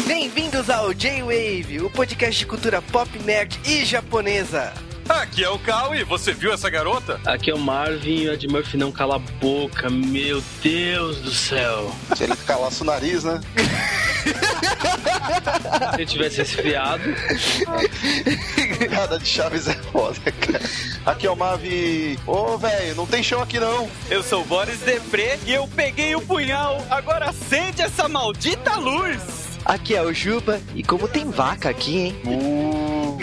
Bem-vindos ao J-Wave, o podcast de cultura pop, nerd e japonesa. Aqui é o Cal e você viu essa garota? Aqui é o Marvin e o Ed Murphy não cala a boca, meu Deus do céu. Se ele calasse o nariz, né? Se ele tivesse resfriado. Piada de Chaves é foda, cara. Aqui é o Mavi. Ô, velho, não tem chão aqui não. Eu sou o Boris Depré e eu peguei o punhal. Agora acende essa maldita luz. Aqui é o Juba e como tem vaca aqui, hein? Uh.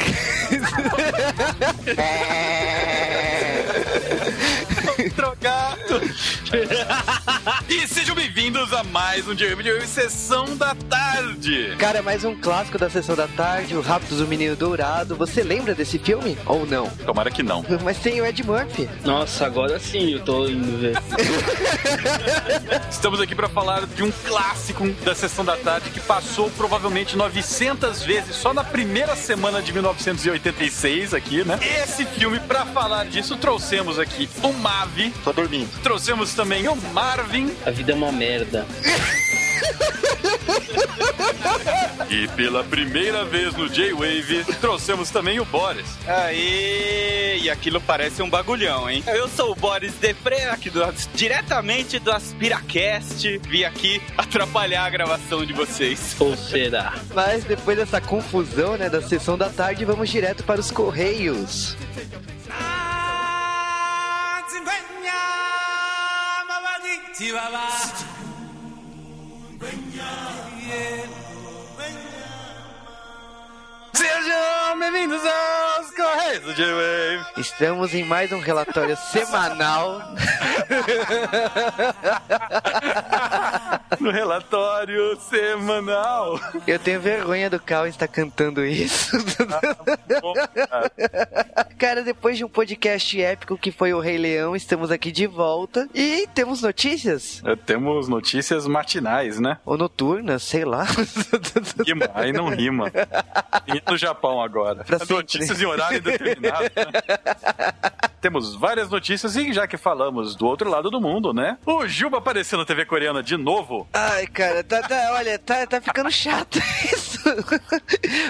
Drogato. E sejam bem-vindos a mais um Dia de Sessão da Tarde. Cara, mais um clássico da sessão da tarde, o Rápido do Menino Dourado. Você lembra desse filme? Ou não? Tomara que não. Mas tem o Ed Murphy. Nossa, agora sim eu tô indo ver. Estamos aqui para falar de um clássico da Sessão da Tarde que passou provavelmente 900 vezes só na primeira semana de 1986 aqui, né? Esse filme, para falar disso, trouxemos aqui o Mavi, Tô dormindo. trouxemos também o Marvin A vida é uma merda. e pela primeira vez no J-Wave trouxemos também o Boris. Aê, e aquilo parece um bagulhão, hein? Eu sou o Boris Depré, aqui do, diretamente do AspiraCast. Vim aqui atrapalhar a gravação de vocês. Ou será? Mas depois dessa confusão, né, da sessão da tarde, vamos direto para os Correios. si. Sejam bem-vindos aos Correios do J-Wave. Estamos em mais um relatório semanal. No relatório semanal. Eu tenho vergonha do Cal estar cantando isso. Bom, cara. Cara, depois de um podcast épico que foi o Rei Leão, estamos aqui de volta e temos notícias. Eh, Temos notícias matinais, né? Ou noturnas, sei lá. Rima, aí não rima. No Japão agora. Notícias em horário indeterminado. né? Temos várias notícias e já que falamos do outro lado do mundo, né? O Juba apareceu na TV coreana de novo. Ai, cara, tá, tá- olha, tá, tá ficando chato isso.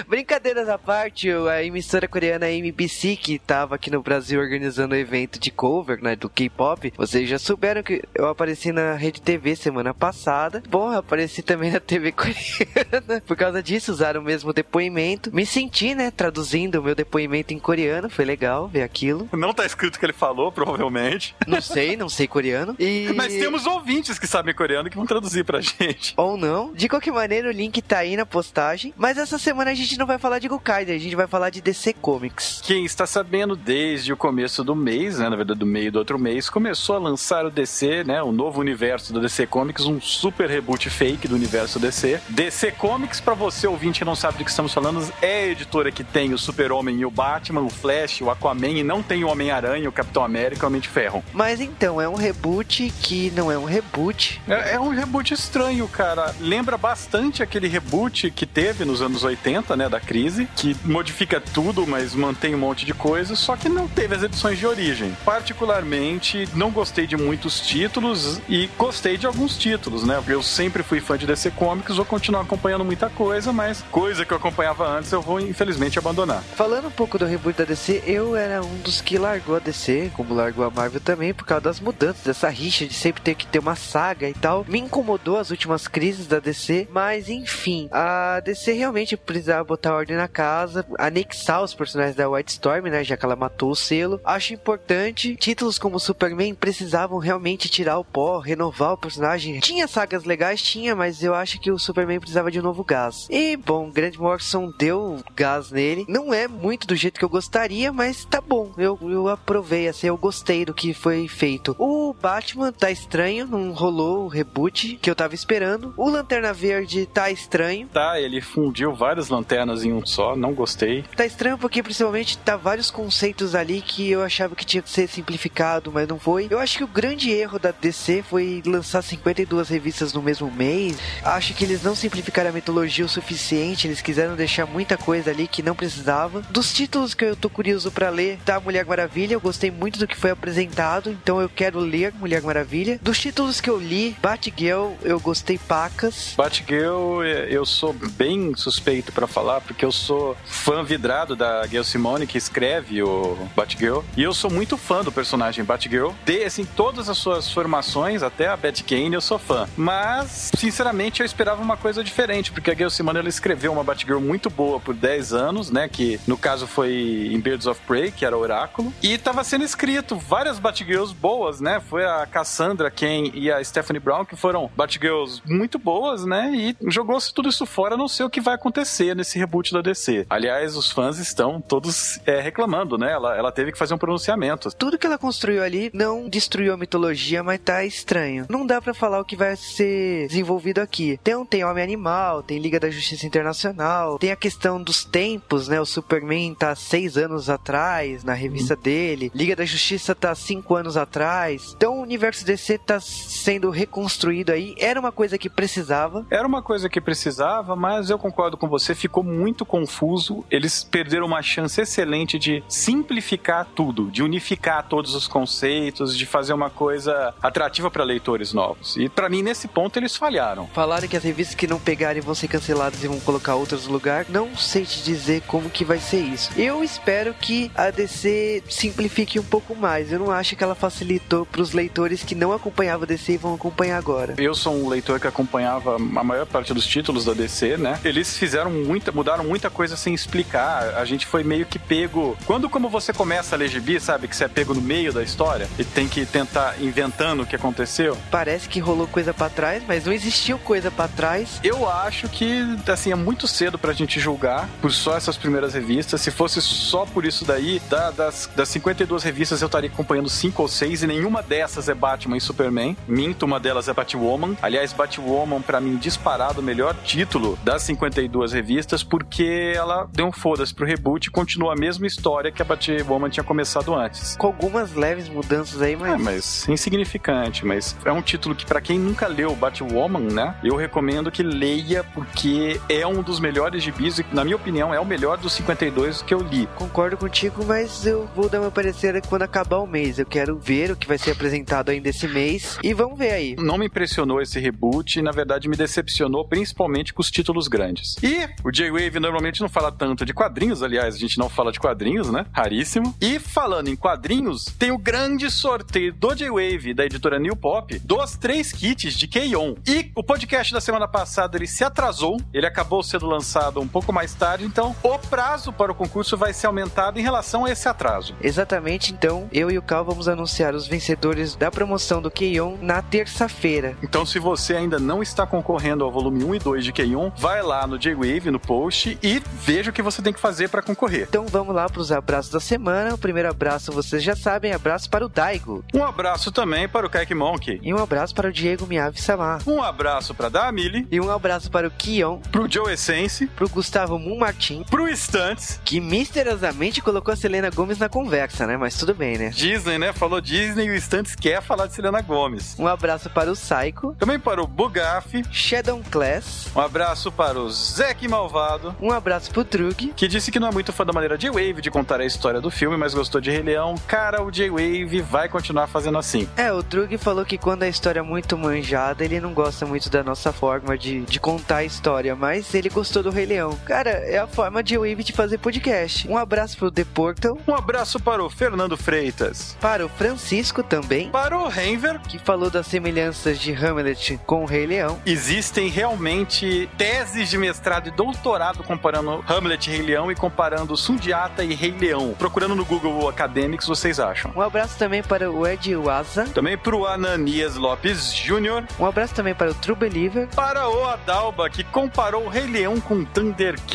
Brincadeiras à parte, a emissora coreana MBC, que tava aqui no Brasil organizando o evento de cover, né, do K-pop, vocês já souberam que eu apareci na Rede TV semana passada. Bom, eu apareci também na TV coreana. Por causa disso, usaram o mesmo depoimento. Me senti, né, traduzindo o meu depoimento em coreano. Foi legal ver aquilo. Não tá escrito o que ele falou, provavelmente. Não sei, não sei coreano. E... Mas temos ouvintes que sabem coreano que vão traduzir pra gente. ou não. De qualquer maneira, o link tá aí na postagem. Mas essa semana a gente não vai falar de Gokaider, a gente vai falar de DC Comics. Quem está sabendo desde o começo do mês, né, na verdade do meio do outro mês, começou a lançar o DC, né, o novo universo do DC Comics, um super reboot fake do universo DC. DC Comics, pra você ouvinte que não sabe do que estamos falando, é a editora que tem o Super-Homem e o Batman, o Flash, o Aquaman e não tem o Homem-Aranha, o Capitão América e o Homem de Ferro. Mas então, é um reboot que não é um reboot. É, é um reboot estranho, cara. Lembra bastante aquele reboot que teve nos anos 80, né, da crise, que modifica tudo, mas mantém um monte de coisas, só que não teve as edições de origem. Particularmente, não gostei de muitos títulos e gostei de alguns títulos, né? Eu sempre fui fã de DC Comics, vou continuar acompanhando muita coisa, mas coisa que eu acompanhava antes eu vou infelizmente abandonar. Falando um pouco do reboot da DC, eu era um dos que largou a DC, como largou a Marvel também, por causa das mudanças, dessa rixa de sempre ter que ter uma saga e tal. Me incomodou as últimas crises da DC, mas enfim, a DC realmente precisava botar ordem na casa, anexar os personagens da White Storm, né, já que ela matou o selo. Acho importante. Títulos como Superman precisavam realmente tirar o pó, renovar o personagem. Tinha sagas legais, tinha, mas eu acho que o Superman precisava de um novo gás. E, bom, Grant Morrison deu gás nele. Não é muito do jeito que eu gostaria, mas tá bom. Eu, eu aprovei, assim, eu gostei do que foi feito. O Batman tá estranho, não rolou o reboot que eu tava esperando. O Lanterna Verde tá estranho. Tá, ele fundiu várias lanternas em um só, não gostei. Tá estranho porque principalmente tá vários conceitos ali que eu achava que tinha que ser simplificado, mas não foi. Eu acho que o grande erro da DC foi lançar 52 revistas no mesmo mês. Acho que eles não simplificaram a mitologia o suficiente, eles quiseram deixar muita coisa ali que não precisava. Dos títulos que eu tô curioso pra ler, tá Mulher Maravilha, eu gostei muito do que foi apresentado, então eu quero ler Mulher Maravilha. Dos títulos que eu li, Batgirl, eu gostei pacas. Batgirl, eu sou bem suspeito pra falar, porque eu sou fã vidrado da Gail Simone, que escreve o Batgirl. E eu sou muito fã do personagem Batgirl. De, assim, todas as suas formações, até a Batcane, eu sou fã. Mas, sinceramente, eu esperava uma coisa diferente, porque a Gail Simone, ela escreveu uma Batgirl muito boa por 10 anos, né? Que, no caso, foi em Birds of Prey, que era Oráculo. E tava sendo escrito várias Batgirls boas, né? Foi a Cassandra Ken e a Stephanie Brown, que foram Batgirls muito boas, né? E jogou-se tudo isso fora, não sei o que vai acontecer nesse reboot da DC. Aliás, os fãs estão todos é, reclamando, né? Ela, ela teve que fazer um pronunciamento. Tudo que ela construiu ali não destruiu a mitologia, mas tá estranho. Não dá para falar o que vai ser desenvolvido aqui. Tem, tem Homem Animal, tem Liga da Justiça Internacional, tem a questão dos tempos, né? O Superman tá seis anos atrás na revista hum. dele, Liga da Justiça tá cinco anos atrás. Então o universo DC tá sendo reconstruído aí. Era uma coisa que precisava. Era uma coisa que precisava, mas eu concordo com você, ficou muito confuso. Eles perderam uma chance excelente de simplificar tudo, de unificar todos os conceitos, de fazer uma coisa atrativa para leitores novos. E para mim, nesse ponto, eles falharam. Falaram que as revistas que não pegarem vão ser canceladas e vão colocar outras no lugar. Não sei te dizer como que vai ser isso. Eu espero que a DC simplifique um pouco mais. Eu não acho que ela facilitou para os leitores que não acompanhavam a DC e vão acompanhar agora. Eu sou um leitor que acompanhava a maior parte dos títulos da DC, né? Eles fizeram muita, mudaram muita coisa sem explicar. A gente foi meio que pego. Quando como você começa a ler gibi, sabe que você é pego no meio da história e tem que tentar inventando o que aconteceu. Parece que rolou coisa para trás, mas não existiu coisa para trás. Eu acho que assim é muito cedo pra gente julgar por só essas primeiras revistas. Se fosse só por isso daí, da, das, das 52 revistas eu estaria acompanhando 5 ou 6 e nenhuma dessas é Batman e Superman. Minto, uma delas é Batwoman. Aliás, Batwoman para mim disparado o melhor título das 52 revistas porque ela deu um foda-se pro reboot e continua a mesma história que a Batwoman tinha começado antes. Com algumas leves mudanças aí, mas. É, mas insignificante. Mas é um título que, para quem nunca leu Batwoman, né? Eu recomendo que leia, porque é um dos melhores gibis e, na minha opinião, é o melhor dos 52 que eu li. Concordo contigo, mas eu vou dar meu parecer quando acabar o mês. Eu quero ver o que vai ser apresentado ainda esse mês e vamos ver aí. Não me impressionou esse reboot e, na verdade, me decepcionou principalmente com os títulos grandes. E o J-Wave normalmente não fala tanto de quadrinhos, aliás, a gente não fala de quadrinhos, né? Raríssimo. E falando em quadrinhos, tem o grande sorteio do J-Wave, da editora New Pop, dos três kits de K-On! E o podcast da semana passada ele se atrasou, ele acabou sendo lançado um pouco mais tarde, então o prazo para o concurso vai ser aumentado em relação a esse atraso. Exatamente, então eu e o Cal vamos anunciar os vencedores da promoção do K-On! na terça-feira. Então se você ainda não está concorrendo ao volume 1 e 2 de K-On!, vai lá no J-Wave, no post, e veja o que você tem que fazer para concorrer. Então vamos lá para os abraços da semana. O primeiro abraço, vocês já sabem, abraço para o Daigo. Um abraço também para o Kek Monkey. E um abraço para o Diego Miyavi Samar. Um abraço para a Damili. E um abraço para o Kion. Pro Joe Essence. Pro Gustavo Moon Martin. Pro Stunts. Que misteriosamente colocou a Selena Gomes na conversa, né? Mas tudo bem, né? Disney, né? Falou Disney e o Stunts quer falar de Selena Gomes. Um abraço para o Psycho. Também para o Bugaf. Shadow Class. Um abraço para o Zack Malvado. Um abraço pro Drug. Que disse que não é muito fã da maneira de Wave de contar a história do filme, mas gostou de Rei Leão. Cara, o J-Wave vai continuar fazendo assim. É, o Drug falou que quando a história é muito manjada, ele não gosta muito da nossa forma de, de contar a história, mas ele gostou do Rei Leão. Cara, é a forma de Wave de fazer podcast. Um abraço pro The Portal. Um abraço para o Fernando Freitas. Para o Francisco também. Para o Renver. Que falou das semelhanças de Hamlet com o Rei Leão. Existem realmente teses de mestrado e doutorado comparando Hamlet e Rei Leão e comparando Sundiata e Rei Leão. Procurando no Google Academics, vocês acham. Um abraço também para o Ed Waza. Também para o Ananias Lopes Jr. Um abraço também para o True Believer. Para o Adalba, que comparou o Rei Leão com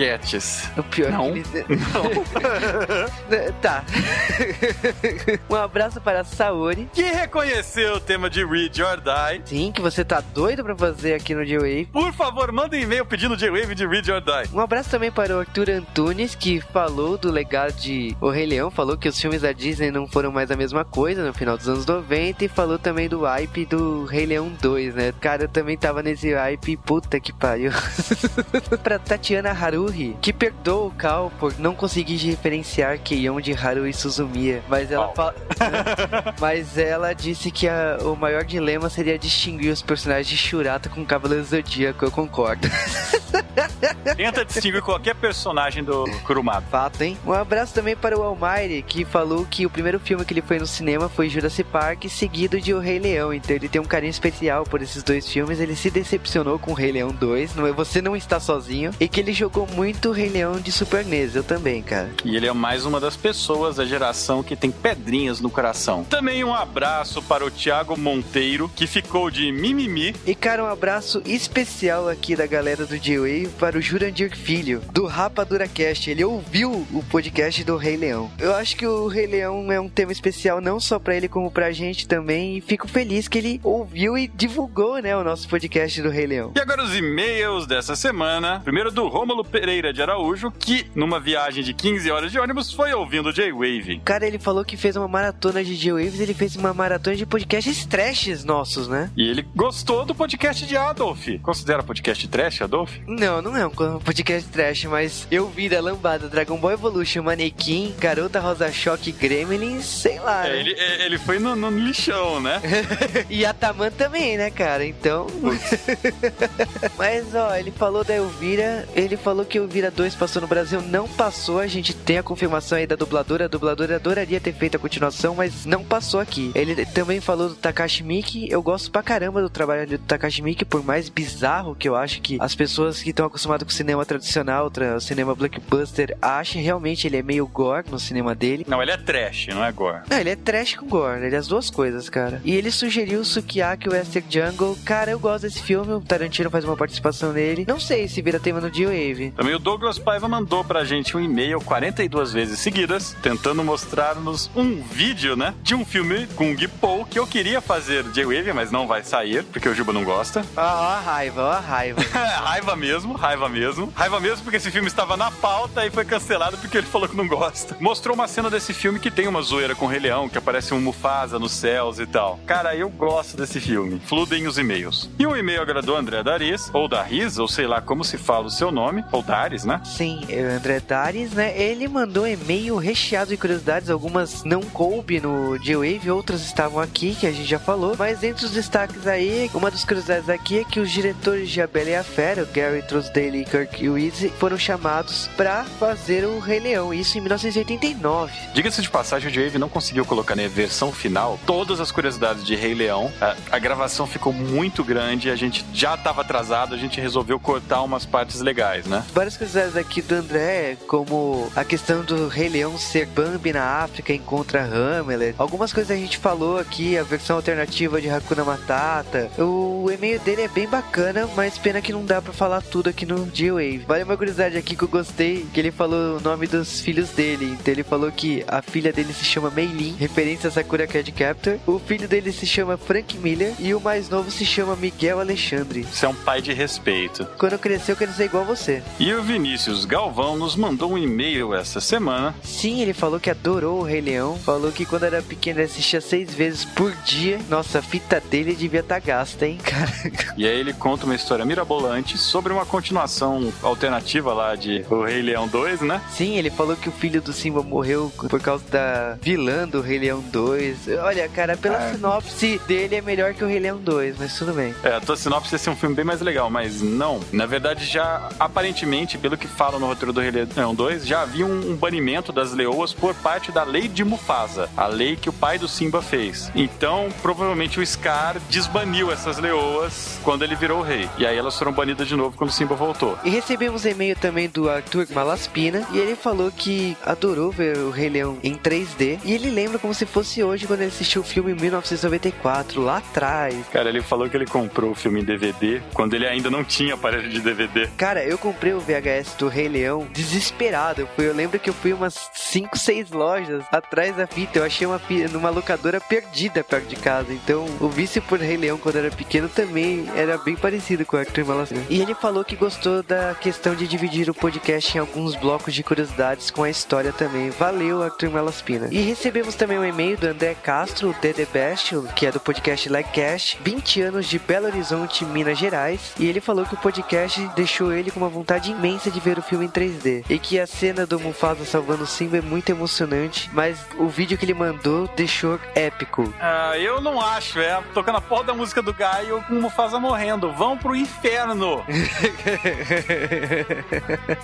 Thundercats. O pior Não. que ele... Não. tá. um abraço para a Saori. Que reconheceu o tema de Read or Die. Sim, que você tá doido pra fazer aqui no J-Wave. Por favor, manda um e-mail pedindo J-Wave de Read or Die. Um abraço também para o Arthur Antunes, que falou do legado de O Rei Leão, falou que os filmes da Disney não foram mais a mesma coisa no final dos anos 90 e falou também do hype do Rei Leão 2, né? Cara, eu também tava nesse hype, puta que pariu. pra Tatiana Que perdoa o Cal por não conseguir diferenciar Keion de Haruhi Suzumiya, mas ela fala... mas ela ela disse que a- o maior dilema seria distinguir os personagens de Shurata com Cavaleiro Zodíaco, eu concordo. Tenta distinguir qualquer personagem do Kurumada. Fato, hein? Um abraço também para o Almighty, que falou que o primeiro filme que ele foi no cinema foi Jurassic Park, seguido de O Rei Leão. Então ele tem um carinho especial por esses dois filmes. Ele se decepcionou com o Rei Leão 2, não é, você não está sozinho. E que ele jogou muito o Rei Leão de Super NES, eu também, cara. E ele é mais uma das pessoas da geração que tem pedrinhas no coração. Também um abraço para o Thiago Monteiro, que ficou de mimimi. E cara, um abraço especial aqui da galera do J-Wave para o Jurandir Filho, do Rapadura Cast. Ele ouviu o podcast do Rei Leão. Eu acho que o Rei Leão é um tema especial não só pra ele, como pra gente também. E fico feliz que ele ouviu e divulgou, né, o nosso podcast do Rei Leão. E agora os e-mails dessa semana. Primeiro do Rômulo Pereira de Araújo, que numa viagem de 15 horas de ônibus foi ouvindo J-Wave. Cara, ele falou que fez uma maratona de J-Waves, ele fez uma maratona de podcasts trashes nossos, né? E ele gostou do podcast de Adolf. Considera podcast trash, Adolf? Não, não é um podcast trash, mas eu vi da lambada Dragon Ball Evolution, Manequim, Garota Rosa Choque, Gremlins, sei lá. É, né? ele, é, ele foi no, no lixão, né? e a Taman também, né, cara? Então. Mas, ó, ele falou da Elvira. Ele falou que Elvira 2 passou no Brasil. Não passou. A gente tem a confirmação aí da dubladora. A dubladora adoraria ter feito a continuação, mas não passou aqui. Ele também falou do Takashi Miki. Eu gosto pra caramba do trabalho do Takashi Miki, por mais bizarro que eu acho que as pessoas que estão acostumadas com o cinema tradicional, tra- o cinema blockbuster, achem. Realmente ele é meio gore no cinema dele. Não, ele é trash, não é gore. Não, ele é trash com gore, ele é as duas coisas, cara. E ele sugeriu o Sukiyaki Western Jungle. Cara, eu gosto desse filme, o Tarantino faz uma participação nele. Não sei se vira tema no G-Wave. Também o Douglas Paiva mandou pra gente um e-mail 42 vezes seguidas, tentando mostrar-nos um vídeo, né? De um filme com o Gui Paul que eu queria fazer J-Wave, mas não vai sair, porque o Juba não gosta. Ó, ó a raiva, ó a raiva. raiva mesmo, raiva mesmo. Raiva mesmo porque esse filme estava na pauta e foi cancelado porque ele falou que não gosta. Mostrou uma cena desse filme que tem uma zoeira com o Rei Leão, que aparece um Mufasa nos céus e tal. Cara, eu gosto desse filme. Fludem os e-mails. E um e-mail agora do André Dariz, ou Dariz, ou sei lá como se fala o seu nome, ou Daris, né? Sim, é o André Dares, né? Ele mandou um e-mail recheado de curiosidades. Algumas não coube no G-Wave, outras estavam aqui, que a gente já falou. Mas entre os destaques aí, uma das curiosidades aqui é que os diretores de A Bela e a Fera, o Gary Trousdale e Kirk Wise, foram chamados pra fazer o Rei Leão. Isso em 1989. Diga-se de passagem, o J-Wave não conseguiu colocar na versão final todas as curiosidades de Rei Leão. A, a gravação ficou muito grande, a gente já estava atrasado, a gente resolveu cortar umas partes legais, né? Várias curiosidades aqui do André, como a questão do Rei Leão ser Bambi na África encontra Hamlet. Algumas coisas a gente falou aqui, a versão alternativa de Hakuna Matata. O e-mail dele é bem bacana, mas pena que não dá pra falar tudo aqui no G-Wave. Vale uma curiosidade aqui que eu gostei, que ele falou o nome dos filhos dele. Então ele falou que a filha dele se chama Meilin, referência a Sakura Card Captor. O filho dele se chama Frank Miller e o mais novo se chama Miguel Alexandre. Você é um pai de respeito. Quando eu crescer, eu quero ser igual a você. E o Vinícius Galvão nos mandou um e-mail essa semana. Sim, ele falou que adorou o Rei Leão. Falou que quando era pequeno ele assistia seis vezes por dia. Nossa, a fita dele devia estar gasta, hein, cara? E aí ele conta uma história mirabolante sobre uma continuação alternativa lá de O Rei Leão 2, né? Sim, ele falou que o filho do Simba morreu por causa da vilã do Rei Leão 2. Olha, cara, pela Ah. sinopse dele é melhor que o Rei Leão 2, mas tudo bem. É, a tua sinopse ia ser um filme bem mais legal, mas não. Na verdade, já aparentemente, pelo que falam no roteiro do Rei Leão 2, já havia um, um banimento das leoas por parte da lei de Mufasa, a lei que o pai do Simba fez. Então, provavelmente o Scar desbaniu essas leoas quando ele virou rei. E aí elas foram banidas de novo quando o Simba voltou. E recebemos e-mail também do Arthur Malaspina e ele falou que adorou ver o Rei Leão em 3D e ele lembra como se fosse hoje quando ele assistiu o filme em 1994, lá atrás. Cara, ele falou que ele comprou o filme em DVD quando ele ainda não tinha aparelho de DVD. Cara, eu comprei o VHS do Rei Leão desesperado. Eu, fui, eu lembro que eu fui umas 5, 6 lojas atrás da fita. Eu achei uma numa locadora perdida perto de casa. Então, o vício por Rei Leão quando era pequeno também era bem parecido com o Arthur Malaspina. E ele falou que gostou da questão de dividir o podcast em alguns blocos de curiosidades com a história também. Valeu, Arthur Malaspina. E recebemos também um e-mail do André Castro, The Best, que é do podcast Legcast, 20 anos de Belo Horizonte, Minas Gerais. E ele falou que o podcast deixou ele com uma vontade imensa de ver o filme em 3D. E que a cena do Mufasa salvando o Simba é muito emocionante, mas o vídeo que ele mandou deixou épico. Ah, eu não acho, é. Tocando a porra da música do Gaio com o Mufasa morrendo. Vão pro inferno!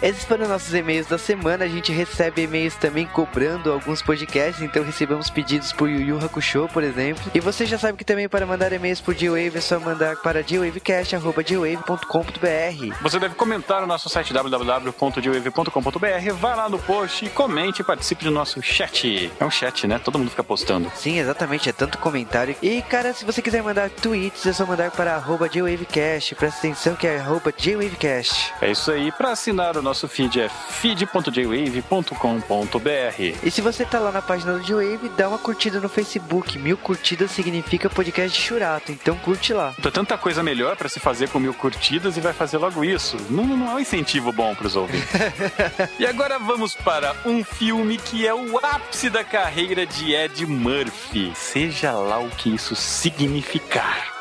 Esses foram nossos e-mails da semana. A gente recebe e-mails também cobrando alguns podcasts, então recebemos pedidos por Yu Yu Hakusho, por exemplo. E você já sabe que também para mandar e-mails por G-Wave é só mandar para gwavecast.gwave.com.br. Você deve comentar no nosso site www.gwave.com.br. Vai lá no post e comente e participe do nosso chat. É um chat, né? Todo mundo fica postando. Sim, exatamente, é tanto comentário. E, cara, se você quiser mandar tweets, é só mandar para arroba JWavecast. Presta atenção que é arroba JWavecast. É isso aí. Para assinar o nosso feed é feed.jwave.com.br. E se você tá lá na página do J-Wave, dá uma curtida no Facebook. Mil curtidas significa podcast de churato, então curte lá. Tem tanta coisa melhor para se fazer com mil curtidas e vai fazer logo isso. Não, não é um incentivo bom pros ouvintes. e agora vamos para um filme que é o ápice da carreira de Ed Murphy. Seja lá o que isso significar.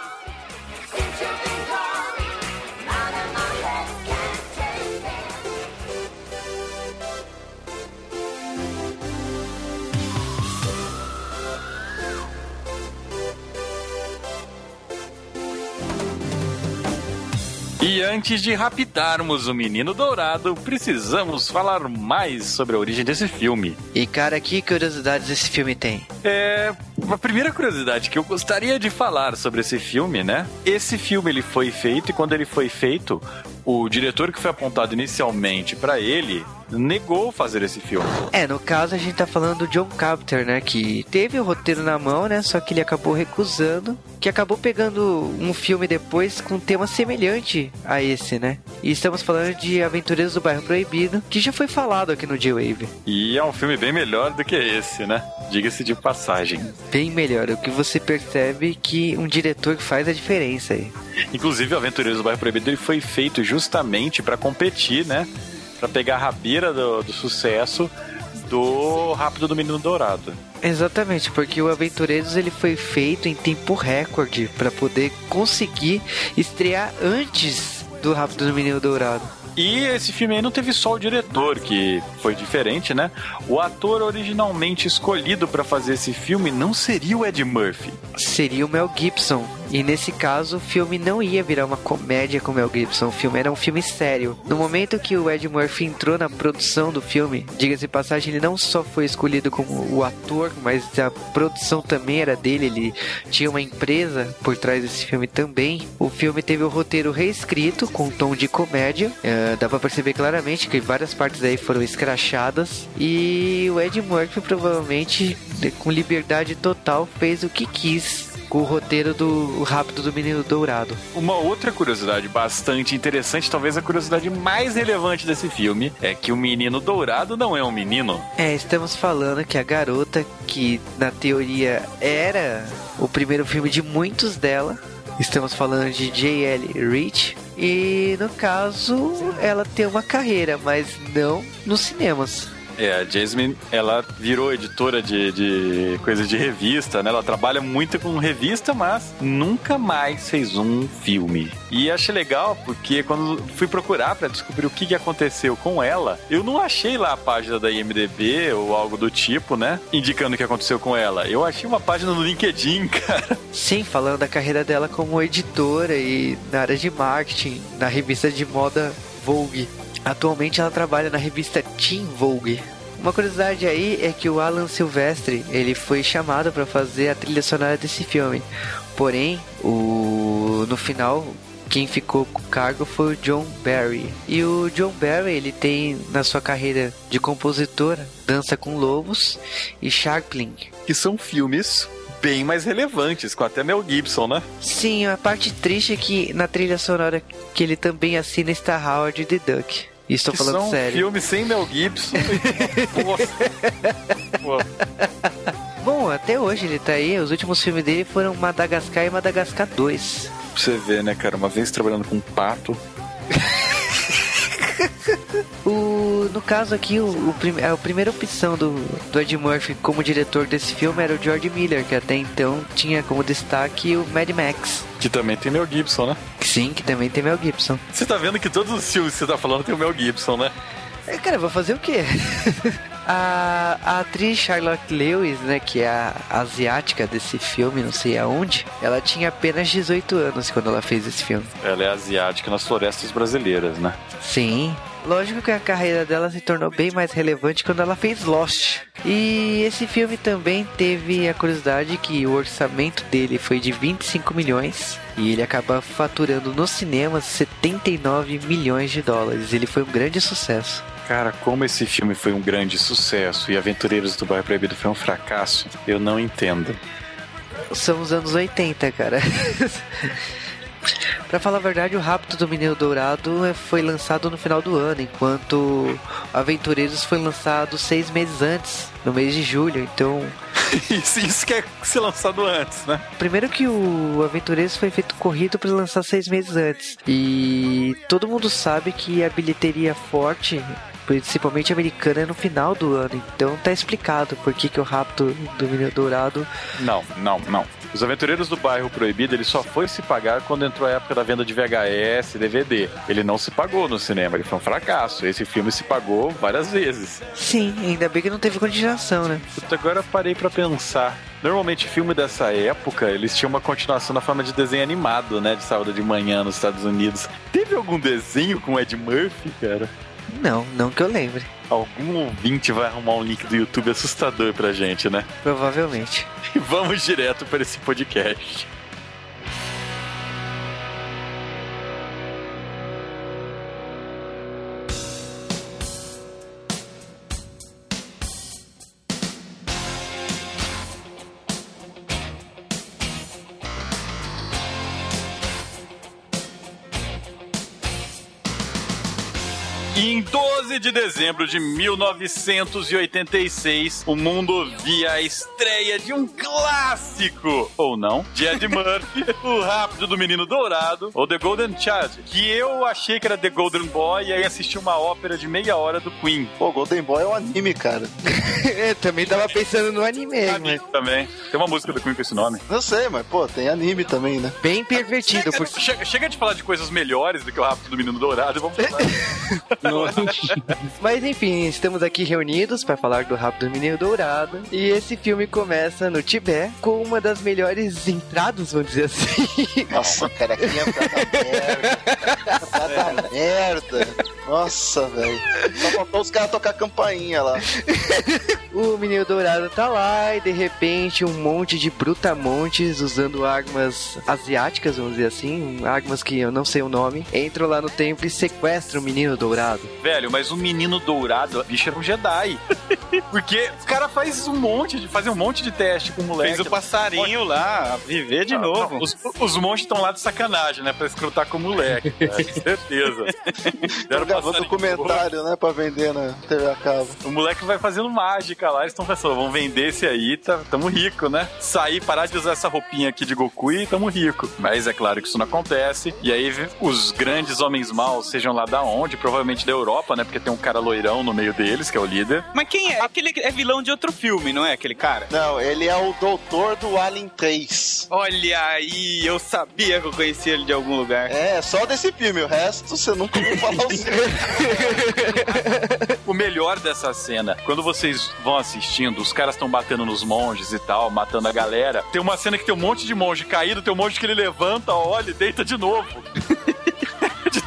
E antes de raptarmos o Menino Dourado, precisamos falar mais sobre a origem desse filme. E, cara, que curiosidades esse filme tem? É, a primeira curiosidade que eu gostaria de falar sobre esse filme, né? Esse filme ele foi feito e quando ele foi feito, o diretor que foi apontado inicialmente para ele negou fazer esse filme. É, no caso a gente tá falando do John Carpenter, né? Que teve o roteiro na mão, né? Só que ele acabou recusando. Que acabou pegando um filme depois com um tema semelhante a esse, né? E estamos falando de Aventureiros do Bairro Proibido, que já foi falado aqui no G-Wave. E é um filme bem melhor do que esse, né? Diga-se de passagem. Bem melhor. O que você percebe que um diretor faz a diferença aí. Inclusive, o Aventureiros do Bairro Proibido ele foi feito justamente para competir, né? Para pegar a rabeira do, do sucesso do Rápido do Menino Dourado. Exatamente, porque o Aventureiros ele foi feito em tempo recorde para poder conseguir estrear antes do Rápido do Menino Dourado. E esse filme aí não teve só o diretor, que foi diferente, né? O ator originalmente escolhido para fazer esse filme não seria o Ed Murphy. Seria o Mel Gibson. E nesse caso, o filme não ia virar uma comédia com o Mel Gibson. O filme era um filme sério. No momento que o Ed Murphy entrou na produção do filme, diga-se passagem, ele não só foi escolhido como o ator, mas a produção também era dele. Ele tinha uma empresa por trás desse filme também. O filme teve o roteiro reescrito com um tom de comédia. Uh, dá pra perceber claramente que várias partes aí foram escrachadas. E o Ed Murphy provavelmente, com liberdade total, fez o que quis com o roteiro do Rápido do Menino Dourado. Uma outra curiosidade bastante interessante, talvez a curiosidade mais relevante desse filme, é que o Menino Dourado não é um menino. É, estamos falando que a garota, que na teoria era o primeiro filme de muitos dela, Estamos falando de J.L. Rich. E no caso, ela tem uma carreira, mas não nos cinemas. É, a Jasmine, ela virou editora de, de coisas de revista, né? Ela trabalha muito com revista, mas nunca mais fez um filme. E achei legal porque quando fui procurar para descobrir o que, que aconteceu com ela, eu não achei lá a página da IMDB ou algo do tipo, né? Indicando o que aconteceu com ela. Eu achei uma página no LinkedIn, cara. Sim, falando da carreira dela como editora e na área de marketing, na revista de moda Vogue. Atualmente ela trabalha na revista Teen Vogue. Uma curiosidade aí é que o Alan Silvestre ele foi chamado para fazer a trilha sonora desse filme. Porém, o no final quem ficou com o cargo foi o John Barry. E o John Barry ele tem na sua carreira de compositor Dança com Lobos e Sharpling, que são filmes bem mais relevantes, com até Mel Gibson, né? Sim, a parte triste é que na trilha sonora que ele também assina está Howard the Duck. E estou que falando são sério. filme sem Mel Gibson. Bom, até hoje ele tá aí. Os últimos filmes dele foram Madagascar e Madagascar 2. Pra você ver, né, cara? Uma vez trabalhando com um pato. O, no caso aqui, o, o prim, a primeira opção do, do Ed Murphy como diretor desse filme era o George Miller, que até então tinha como destaque o Mad Max. Que também tem Mel Gibson, né? Sim, que também tem Mel Gibson. Você tá vendo que todos os filmes que você tá falando tem o Mel Gibson, né? É, cara, vou fazer o quê? A, a atriz Charlotte Lewis, né, que é a asiática desse filme, não sei aonde, ela tinha apenas 18 anos quando ela fez esse filme. Ela é asiática nas florestas brasileiras, né? Sim. Lógico que a carreira dela se tornou bem mais relevante quando ela fez Lost. E esse filme também teve a curiosidade que o orçamento dele foi de 25 milhões e ele acaba faturando nos cinemas 79 milhões de dólares. Ele foi um grande sucesso. Cara, como esse filme foi um grande sucesso e Aventureiros do Bairro Proibido foi um fracasso, eu não entendo. São os anos 80, cara. Pra falar a verdade, o Rapto do Menino Dourado é, foi lançado no final do ano, enquanto Aventureiros foi lançado seis meses antes, no mês de julho. Então, isso, isso quer ser lançado antes, né? primeiro que o Aventureiros foi feito corrido para lançar seis meses antes. E todo mundo sabe que a bilheteria forte, principalmente americana, é no final do ano. Então tá explicado por que, que o Rapto do Menino Dourado Não, não, não. Os Aventureiros do Bairro Proibido, ele só foi se pagar quando entrou a época da venda de VHS e DVD. Ele não se pagou no cinema, ele foi um fracasso. Esse filme se pagou várias vezes. Sim, ainda bem que não teve continuação, né? Puta, agora eu parei pra pensar. Normalmente filme dessa época, eles tinham uma continuação na forma de desenho animado, né? De sábado de manhã nos Estados Unidos. Teve algum desenho com Ed Murphy, cara? Não, não que eu lembre. Algum ouvinte vai arrumar um link do YouTube assustador pra gente, né? Provavelmente. E vamos direto para esse podcast. E em 12 de dezembro de 1986, o mundo via a estreia de um clássico, ou não, de Ed Murphy, O Rápido do Menino Dourado, ou The Golden Child, que eu achei que era The Golden Boy e aí assisti uma ópera de meia hora do Queen. Pô, Golden Boy é um anime, cara. Eu também tava pensando no anime, Amigo mas também. Tem uma música do Queen com esse nome. Não sei, mas, pô, tem anime também, né? bem pervertido, Chega, porque chega- chega de falar de coisas melhores do que o Rápido do Menino Dourado e vamos falar. Mas enfim, estamos aqui reunidos para falar do Rápido do Menino Dourado. E esse filme começa no Tibete com uma das melhores entradas, vamos dizer assim. Nossa, cara, que ia dar merda. Nossa, velho. Só faltou os caras tocar campainha lá. o Menino Dourado tá lá e de repente um monte de brutamontes usando armas asiáticas, vamos dizer assim, armas que eu não sei o nome, entram lá no templo e sequestram o Menino Dourado. Velho, mas o menino dourado, bicho, era um Jedi. Porque o cara faz um monte de. Fazia um monte de teste com o moleque. Fez o passarinho lá, viver de Não, novo. não, Os, os monstros estão lá de sacanagem, né? Pra escrutar com o moleque. Com certeza. Deram passarinho documentário, né, pra vender na TV a cabo. O moleque vai fazendo mágica lá, eles estão pensando, vamos vender esse aí, tá, tamo rico, né? Sair, parar de usar essa roupinha aqui de Goku e tamo rico. Mas é claro que isso não acontece. E aí os grandes homens maus, sejam lá da onde, provavelmente da Europa, né? Porque tem um cara loirão no meio deles, que é o líder. Mas quem é? Aquele é vilão de outro filme, não é aquele cara? Não, ele é o doutor do Alien 3. Olha aí, eu sabia que eu conhecia ele de algum lugar. É, só desse filme, o resto você nunca ouviu falar o seu. O melhor dessa cena, quando vocês vão assistindo, os caras estão batendo nos monges e tal, matando a galera. Tem uma cena que tem um monte de monge caído, tem um monge que ele levanta, olha e deita de novo.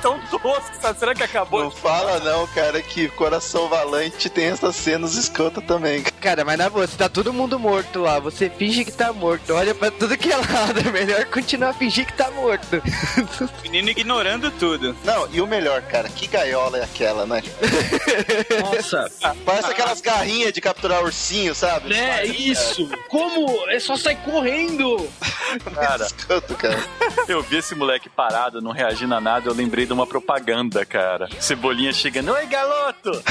Tão tosco, essa cena que acabou. Não fala não, cara, que Coração Valente tem essas cenas escrotas também. Cara, mas na boa, se tá todo mundo morto lá, você finge que tá morto, olha pra tudo que é lado, é melhor continuar a fingir que tá morto. Menino ignorando tudo. Não, e o melhor, cara, que gaiola é aquela, né? Nossa, Parece aquelas garrinhas de capturar ursinho, sabe? é isso. Como? É só sair correndo. Cara, Escroto, cara. eu vi esse moleque parado, não reagindo a nada, eu lembrei de uma propaganda, cara. Cebolinha chegando, oi galoto!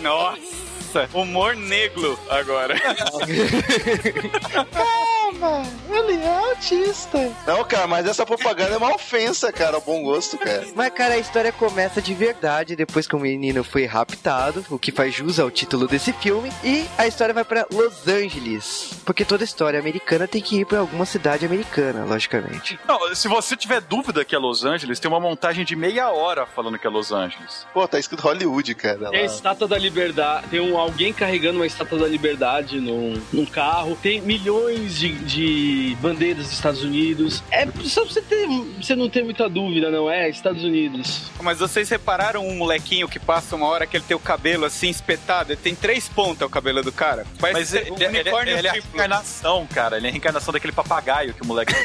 Nossa, humor negro agora. Calma, ele é autista. Não, cara, mas essa propaganda é uma ofensa, cara, ao bom gosto, cara. Mas, cara, a história começa de verdade depois que o menino foi raptado, o que faz jus ao título desse filme. E a história vai pra Los Angeles. Porque toda história americana tem que ir pra alguma cidade americana, logicamente. Não, se você tiver dúvida que é Los Angeles, tem uma montagem de meia hora falando que é Los Angeles. Pô, tá escrito Hollywood, cara. Tem a estátua da liberdade, tem um, alguém carregando uma estátua da liberdade num, num carro, tem milhões de, de bandeiras dos Estados Unidos. É só pra você, ter, você não ter muita dúvida, não é? Estados Unidos. Mas vocês repararam um molequinho que passa uma hora que ele tem o cabelo assim espetado? Ele tem três pontas o cabelo do cara. Parece Mas ser ele, um ele- ele- unicórnio ele é a reencarnação, cara. Ele é a reencarnação daquele papagaio que o moleque.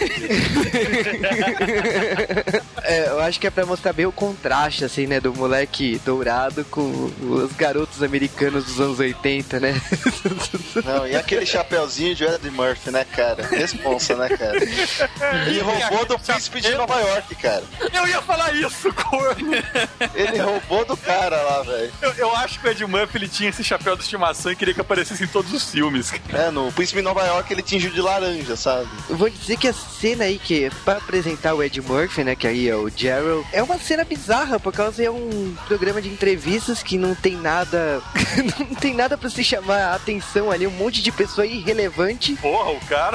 É, eu acho que é pra mostrar bem o contraste, assim, né? Do moleque dourado com os garotos americanos dos anos 80, né? Não, e aquele chapeuzinho de Eddie Murphy, né, cara? Responsa, né, cara? E roubou do príncipe de Nova York, cara. Eu ia falar isso, corno! Ele roubou do cara lá, velho. Eu, eu acho que o Ed Murphy ele tinha esse chapéu de estimação e queria que aparecesse em todos os filmes. É, no Príncipe de Nova York ele tingiu de laranja, sabe? Eu vou dizer que a cena aí que é pra apresentar o Ed Murphy, né, que aí é o Gerald, é uma cena bizarra, por causa é um programa de entrevistas que não tem nada, não tem nada pra se chamar a atenção ali, um monte de pessoa irrelevante, Porra, o cara.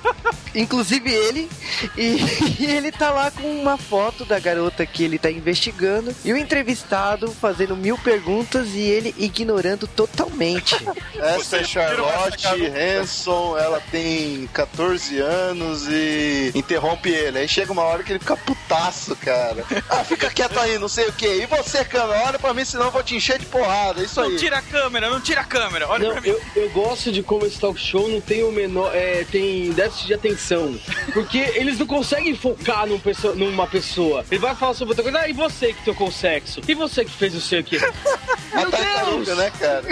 inclusive ele, e, e ele tá lá com uma foto da garota que ele tá investigando, e o entrevistado fazendo mil perguntas e ele ignorando totalmente. Essa é Charlotte? Hanson, ela tem 14 anos e interrompe ele. Aí chega uma hora que ele fica putaço, cara. Ah, fica quieto aí, não sei o que. E você, câmera, olha pra mim, senão eu vou te encher de porrada. É isso Não aí. tira a câmera, não tira a câmera. Olha Não, pra mim. eu, eu gosto de como esse talk show não tem o menor. É, tem déficit de atenção. Porque eles não conseguem focar num perso- numa pessoa. Ele vai falar sobre outra coisa. Ah, e você que tocou o sexo? E você que fez o sei o quê? A Meu tartaruga, Deus! né, cara?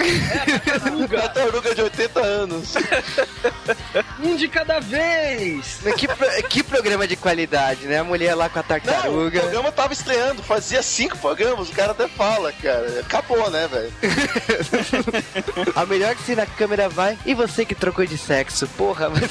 Tartaruga, Tartaruga de 80 anos. um de cada vez! que, pro- que programa de qualidade, né? A mulher lá com a Não, o tartaruga. programa tava estreando, fazia cinco programas, o cara até fala, cara. Acabou, né, velho? A melhor que se na câmera vai. E você que trocou de sexo, porra. mas-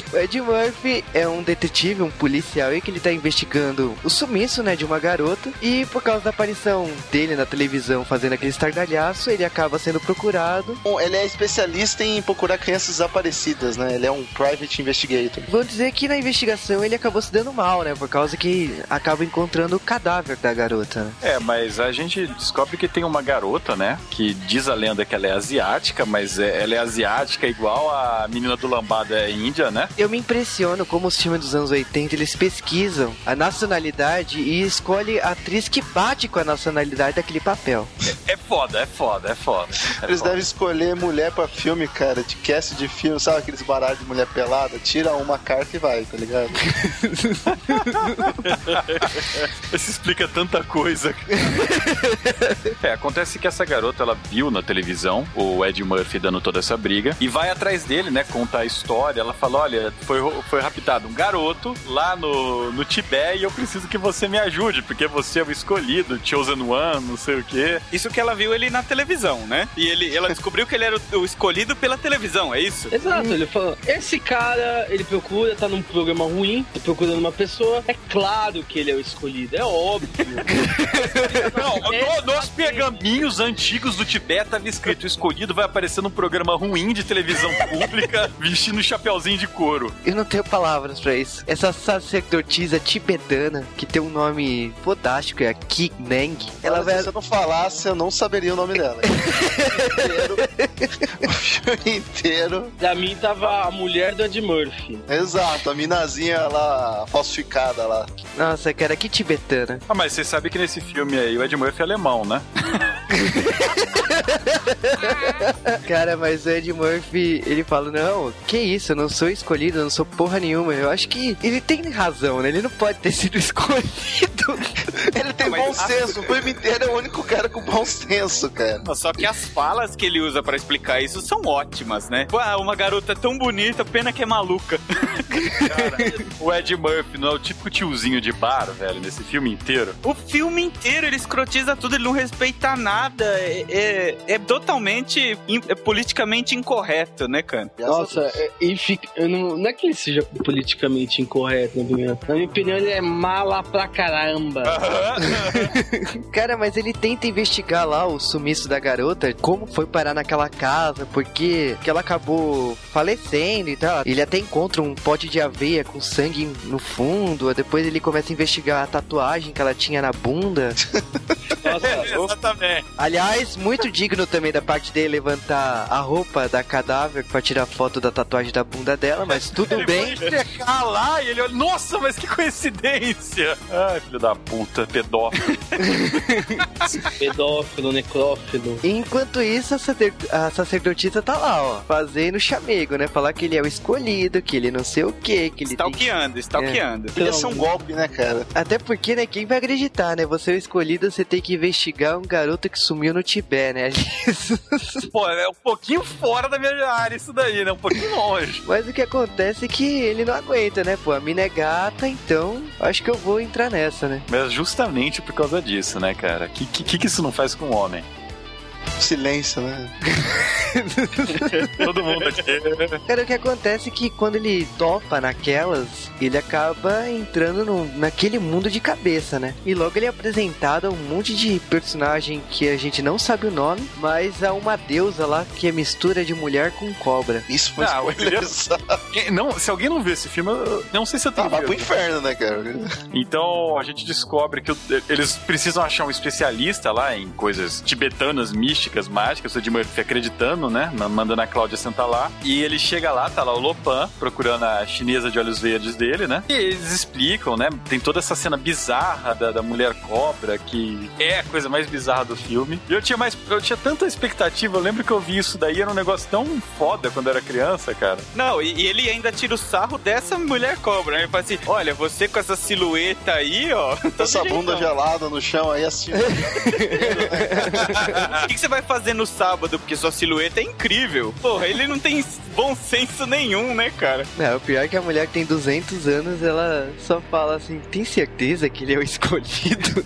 o Ed Murphy é um detetive, um policial aí que ele tá investigando o sumiço, né, de uma garota. E por causa da aparição dele na televisão fazendo aquele estardalhaço, ele acaba sendo procurado. Bom, ele é especialista em procurar crianças desaparecidas, né? Ele é um private investigator. Vão dizer que na investigação ele acabou se dando mal, né? Por causa que acaba encontrando o cadáver da garota. né? É, mas a gente descobre que tem uma garota, né? Que diz a lenda que ela é asiática, mas é- ela é asiática igual a menina do lambada é índia, né? Eu me impressiono como os filmes dos anos 80 eles pesquisam a nacionalidade e escolhe a atriz que bate com a nacionalidade daquele papel. É foda, é foda, é foda. É Eles foda. devem escolher mulher pra filme, cara, de cast de filme, sabe aqueles baralhos de mulher pelada? Tira uma carta e vai, tá ligado? Isso explica tanta coisa. é, acontece que essa garota, ela viu na televisão o Ed Murphy dando toda essa briga e vai atrás dele, né, contar a história. Ela fala, olha, foi, foi raptado um garoto lá no, no Tibete e eu preciso que você me ajude, porque você é o escolhido, chosen one, não sei o quê. Isso que ela viu ele na televisão, né? E ele, ela descobriu que ele era o, o escolhido pela televisão, é isso? Exato, ele falou: esse cara, ele procura, tá num programa ruim, tá procurando uma pessoa. É claro que ele é o escolhido, é óbvio. Não, no- nos pergaminhos antigos do Tibete tava escrito: o escolhido vai aparecer num programa ruim de televisão pública vestindo um chapeuzinho de couro. Eu não tenho palavras pra isso. Essa sacerdotisa tibetana, que tem um nome fodástico, é a Ki Neng, ela vai. Se você não falasse, eu não saberia o nome dela. o filme inteiro. Pra mim tava a mulher do Ed Murphy. Exato, a minazinha lá, falsificada lá. Nossa, cara, que tibetana. Ah, mas você sabe que nesse filme aí o Ed Murphy é alemão, né? Cara, mas o Ed Murphy, ele fala: Não, que isso, eu não sou escolhido, eu não sou porra nenhuma. Eu acho que ele tem razão, né? Ele não pode ter sido escolhido. Ele tem Não, mas bom a- senso. O filme inteiro é o único cara com bom senso, cara. Só que as falas que ele usa pra explicar isso são ótimas, né? Ah, uma garota tão bonita, pena que é maluca. O Ed Murphy não é o típico tiozinho de bar, velho, nesse filme inteiro. O filme inteiro ele escrotiza tudo, ele não respeita nada. É, é- é totalmente in- é politicamente incorreto, né, cara? Nossa, é- e fica, não, não é que ele seja politicamente incorreto, na minha, na minha opinião, ele é mala pra caramba. Cara, mas ele tenta investigar lá o sumiço da garota, como foi parar naquela casa, porque que ela acabou falecendo e tal. Ele até encontra um pote de aveia com sangue no fundo, depois ele começa a investigar a tatuagem que ela tinha na bunda. Nossa, Exatamente. Aliás, muito digno também da parte dele levantar a roupa da cadáver pra tirar foto da tatuagem da bunda dela, mas tudo bem. Foi checar lá e ele olha, nossa, mas que coincidência! Ai, filho da puta, pedófilo. pedófilo, necrófilo. Enquanto isso, a, sacer- a sacerdotisa tá lá, ó, fazendo chamego, né? Falar que ele é o escolhido, que ele não sei o que, que ele tem... Stalkeando, stalkeando. Podia ser um golpe, né, cara? Até porque, né, quem vai acreditar, né? Você é o escolhido, você tem que investigar um garoto que sumiu no Tibete, né? Pô, é um pouquinho fora da minha área isso daí, né? Um pouquinho longe. Mas o que acontece é que ele não aguenta, né? Pô, a mina é gata, então acho que eu vou entrar nessa, né? Mas justamente por causa disso, né, cara? Que que, que isso não faz com o homem? Silêncio, né? Todo mundo aqui. Cara, o que acontece é que quando ele topa naquelas, ele acaba entrando no, naquele mundo de cabeça, né? E logo ele é apresentado a um monte de personagem que a gente não sabe o nome, mas há uma deusa lá que é mistura de mulher com cobra. Isso foi eu spoiler. queria- Não, se alguém não viu esse filme, eu não sei se eu tenho Ah, vai pro inferno, né, cara? Então a gente descobre que eles precisam achar um especialista lá em coisas tibetanas, místicas, mágicas, o Ed Murphy acreditando, né? ma- Mandando a Cláudia sentar lá. E ele chega lá, tá lá o Lopan, procurando a chinesa de olhos verdes dele, né? E eles explicam, né? Tem toda essa cena bizarra da, da mulher cobra, que é a coisa mais bizarra do filme. E eu tinha mais. Eu tinha tanta expectativa. Eu lembro que eu vi isso daí, era um negócio tão foda quando eu era criança, cara. Não, e, e ele ainda tira o sarro dessa mulher cobra, né? Ele fala assim: olha, você com essa silhueta aí, ó. tá Essa bunda gelada no chão aí assistindo. O que, que você vai fazer no sábado? Porque sua silhueta é incrível. Porra, ele não tem bom senso nenhum, né, cara? Não, o pior é que a mulher que tem 200 anos, ela só fala assim, tem certeza que ele é o escolhido?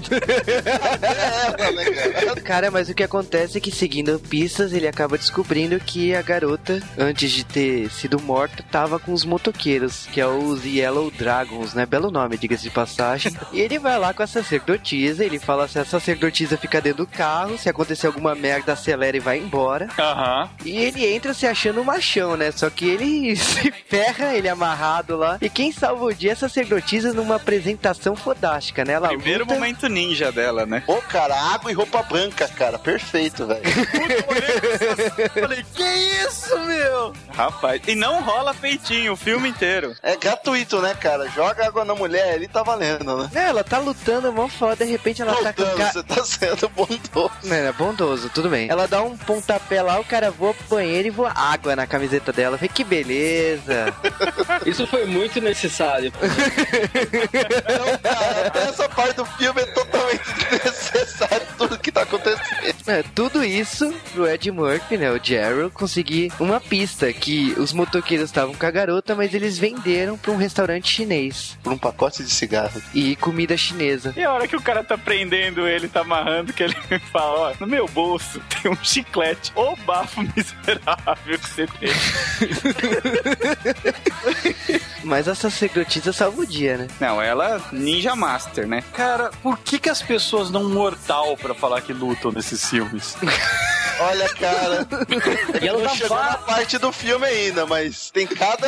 é cara? Mas o que acontece é que seguindo pistas, ele acaba descobrindo que a garota, antes de ter sido morta, tava com os motoqueiros, que é os Yellow Dragons, né? Belo nome, diga-se de passagem. E ele vai lá com a sacerdotisa, ele fala se a sacerdotisa fica dentro do carro, se acontecer alguma merda, acelera e vai embora. Aham. E ele entra se achando um né? Só que ele se ferra, ele é amarrado lá. E quem salva o dia é a sacerdotisa numa apresentação fodástica, né? Ela Primeiro luta... momento ninja dela, né? Pô, cara, água e roupa branca, cara. Perfeito, velho. Falei, que isso, meu? Rapaz, e não rola peitinho o filme inteiro. É gratuito, né, cara? Joga água na mulher ali, tá valendo, né? É, ela tá lutando, mó foda, de repente ela tá com cara... você tá sendo bondoso. Não, é bondoso, tudo bem. Ela dá um pontapé lá, o cara voa pro banheiro e voa água na camiseta dela. Vê que beleza. Isso foi muito necessário. Não, cara, até essa parte do filme é totalmente desnecessário tudo que tá acontecendo. É, tudo isso pro Ed Murphy, né, o Gerald, conseguir uma pista que os motoqueiros estavam com a garota, mas eles venderam pra um restaurante chinês Por um pacote de cigarro. e comida chinesa. E a hora que o cara tá prendendo ele, tá amarrando, que ele fala, ó, no meu bolso tem um chiclete. Ô bafo miserável que você tem. Mas essa sacerdotisa salva o dia, né? Não, ela ninja master, né? Cara, por que, que as pessoas não mortal pra falar que lutam nesses filmes? Olha, cara. E ela Não tá chegou na parte do filme ainda, mas tem cada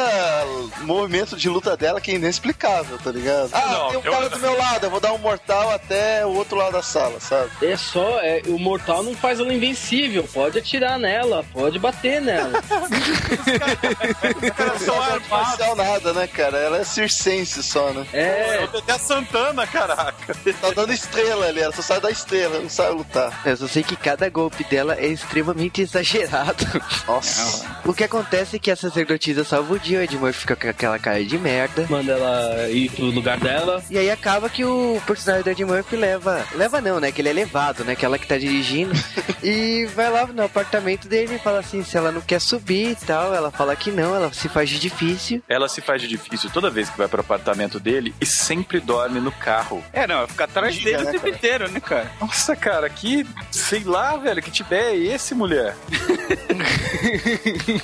movimento de luta dela que é inexplicável, tá ligado? Ah, Não, tem um eu- cara do meu lado, eu vou dar um mortal até o outro lado da sala, sabe? É só, é, o mortal não faz ela invencível. Pode atirar nela, pode bater nela. caras Não é marcial nada, né, cara? Ela é circense só, né? É, Até a Santana, caraca. Tá dando estrela ali, ela só sai da estrela, não sabe lutar. Eu só sei que cada golpe dela é extremamente exagerado. Nossa. O que acontece é que a sacerdotisa salva o dia, o Ed Murphy fica com aquela cara de merda. Manda ela ir pro lugar dela. E aí acaba que o personagem do Ed Murphy leva. Leva não, né? Que ele é levado, né? Que ela que tá dirigindo. e vai lá no apartamento dele e fala assim: se ela não quer subir e tal. Ela fala que não, ela se faz de difícil. Ela se faz de difícil toda vez que vai pro apartamento dele e sempre dorme no carro. É, não, fica atrás Diga, dele né, o tempo cara? inteiro, né, cara? Nossa, cara, que. Sei lá, velho, que tiver é esse, mulher?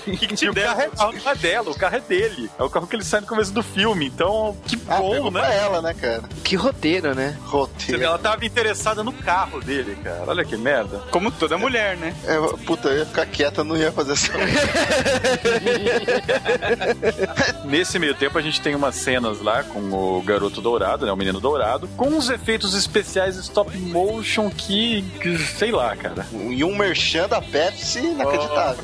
Que que E te o der? carro, é, o carro não é dela, o carro é dele. É o carro que ele sai no começo do filme. Então, que Ah, bom, pegou né? pra ela, né, cara? Que roteiro, né? Roteiro. Ela tava interessada no carro dele, cara. Olha que merda. Como toda mulher, né? É, puta, eu ia ficar quieta, não ia fazer essa. Nesse meio tempo, a gente tem umas cenas lá com o garoto dourado, né? O menino dourado, com uns efeitos especiais stop motion que. que sei lá, cara. e um merchan da Pepsi inacreditável.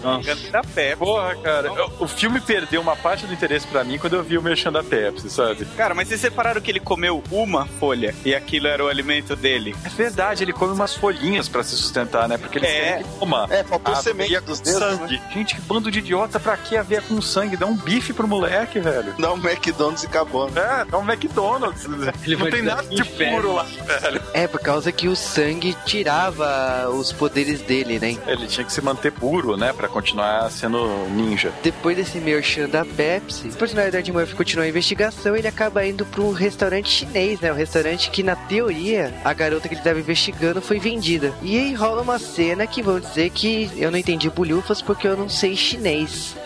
Da pé. Porra, cara, eu- o filme perdeu uma parte do interesse pra mim quando eu vi o merchan da Pepsi, sabe? Cara, mas vocês separaram que ele comeu uma folha e aquilo era o alimento dele? É verdade, ele come umas folhinhas pra se sustentar, né? Porque ele É. sempre toma. É, faltou semente dos dedos, né? sangue. Gente, que bando de idiota, pra que aveia com sangue? Dá um bife pro moleque, velho. Dá um McDonald's e acabou. né? É, dá um McDonald's. Ele Não vai tem nada de puro lá, velho. É, por causa que o sangue tirava os poderes dele, né? Ele tinha que se manter puro, né? Pra continuar sendo ninja. Depois desse merchan da Pepsi, o personagem do Ed Murphy continua a investigação e ele acaba indo para um restaurante chinês, né? Um restaurante que, na teoria, a garota que ele estava investigando foi vendida. E aí rola uma cena que vão dizer que eu não entendi bolhufas porque eu não sei chinês.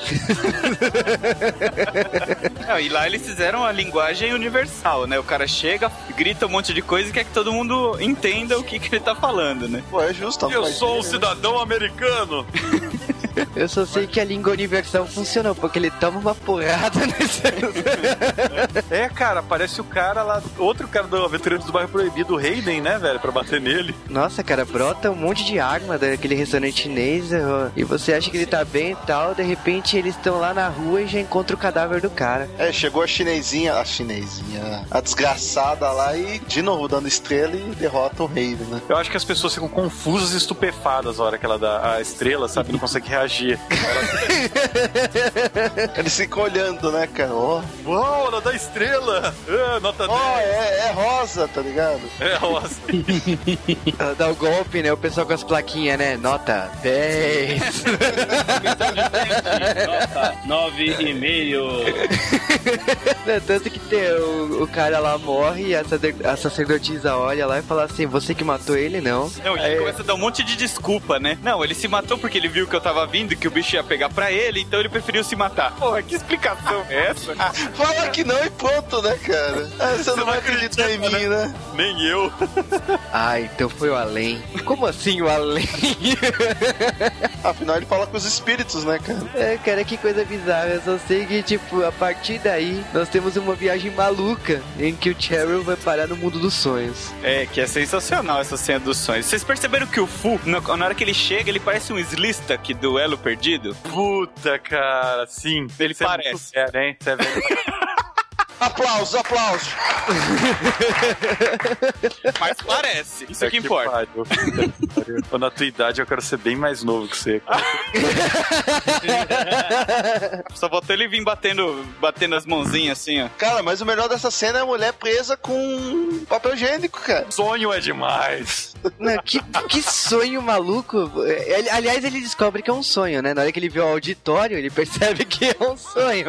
Não, e lá eles fizeram a linguagem universal, né? O cara chega, grita um monte de coisa e quer que todo mundo entenda o que, que ele tá falando, né? Pô, é justo. Eu sou um cidadão americano. Eu só sei que a língua universal funcionou, porque ele toma uma porrada nesse. É, cara, parece o cara lá, outro cara do Aventureiros do Bairro Proibido, o Hayden, né, velho, pra bater nele. Nossa, cara, brota um monte de arma daquele restaurante chinês ó, e você acha que ele tá bem e tal, de repente eles estão lá na rua e já encontram o cadáver do cara. É, chegou a chinesinha, a chinesinha, a desgraçada lá e de novo dando estrela e derrota o rei, né? Eu acho que as pessoas ficam confusas e estupefadas na hora que ela dá a estrela, sabe? Não consegue reagir. Eles ficam olhando, né, cara? Ó, Uau, ela dá estrela! Ah, nota ó, 10. é, é rosa, tá ligado? É, nossa. Ela dá o golpe, né? O pessoal com as plaquinhas, né? Nota 10. Nota 9,5. Né, Tanto que tem, o, o cara lá morre e a, a sacerdotisa olha lá e fala assim: Você que matou ele, não. Não, e Aí- ele começa a dar um monte de desculpa, né? Não, ele se matou porque ele viu que eu tava vindo e que o bicho ia pegar pra ele, então ele preferiu se matar. Porra, que explicação é essa? Fala que não e pronto, né, cara? Ah, você não vai acreditar em mim, né? Nem eu. Ah, então foi o além. Como assim o além? Afinal, ele fala com os espíritos, né, cara? É, cara, que coisa bizarra. Eu só sei que, tipo, a partir daí, nós temos uma viagem maluca em que o Cheryl vai parar no mundo dos sonhos. É, que é sensacional essa cena dos sonhos. Vocês perceberam que o Fu, na, hora que ele chega, ele parece um Slista que do Elo Perdido? Puta, cara, sim. Ele é parece. velho, hein? Você é velho. Aplausos, aplausos. Mas parece. Isso é que Que importa. pariu. Na tua idade eu quero ser bem mais novo que você. cara. Só faltou ele vir batendo, batendo as mãozinhas assim, ó. Cara, mas o melhor dessa cena é a mulher presa com papel higiênico, cara. Sonho é demais. Não, que, que sonho maluco. Ele- aliás, ele descobre que é um sonho, né? Na hora que ele vê o auditório, ele percebe que é um sonho.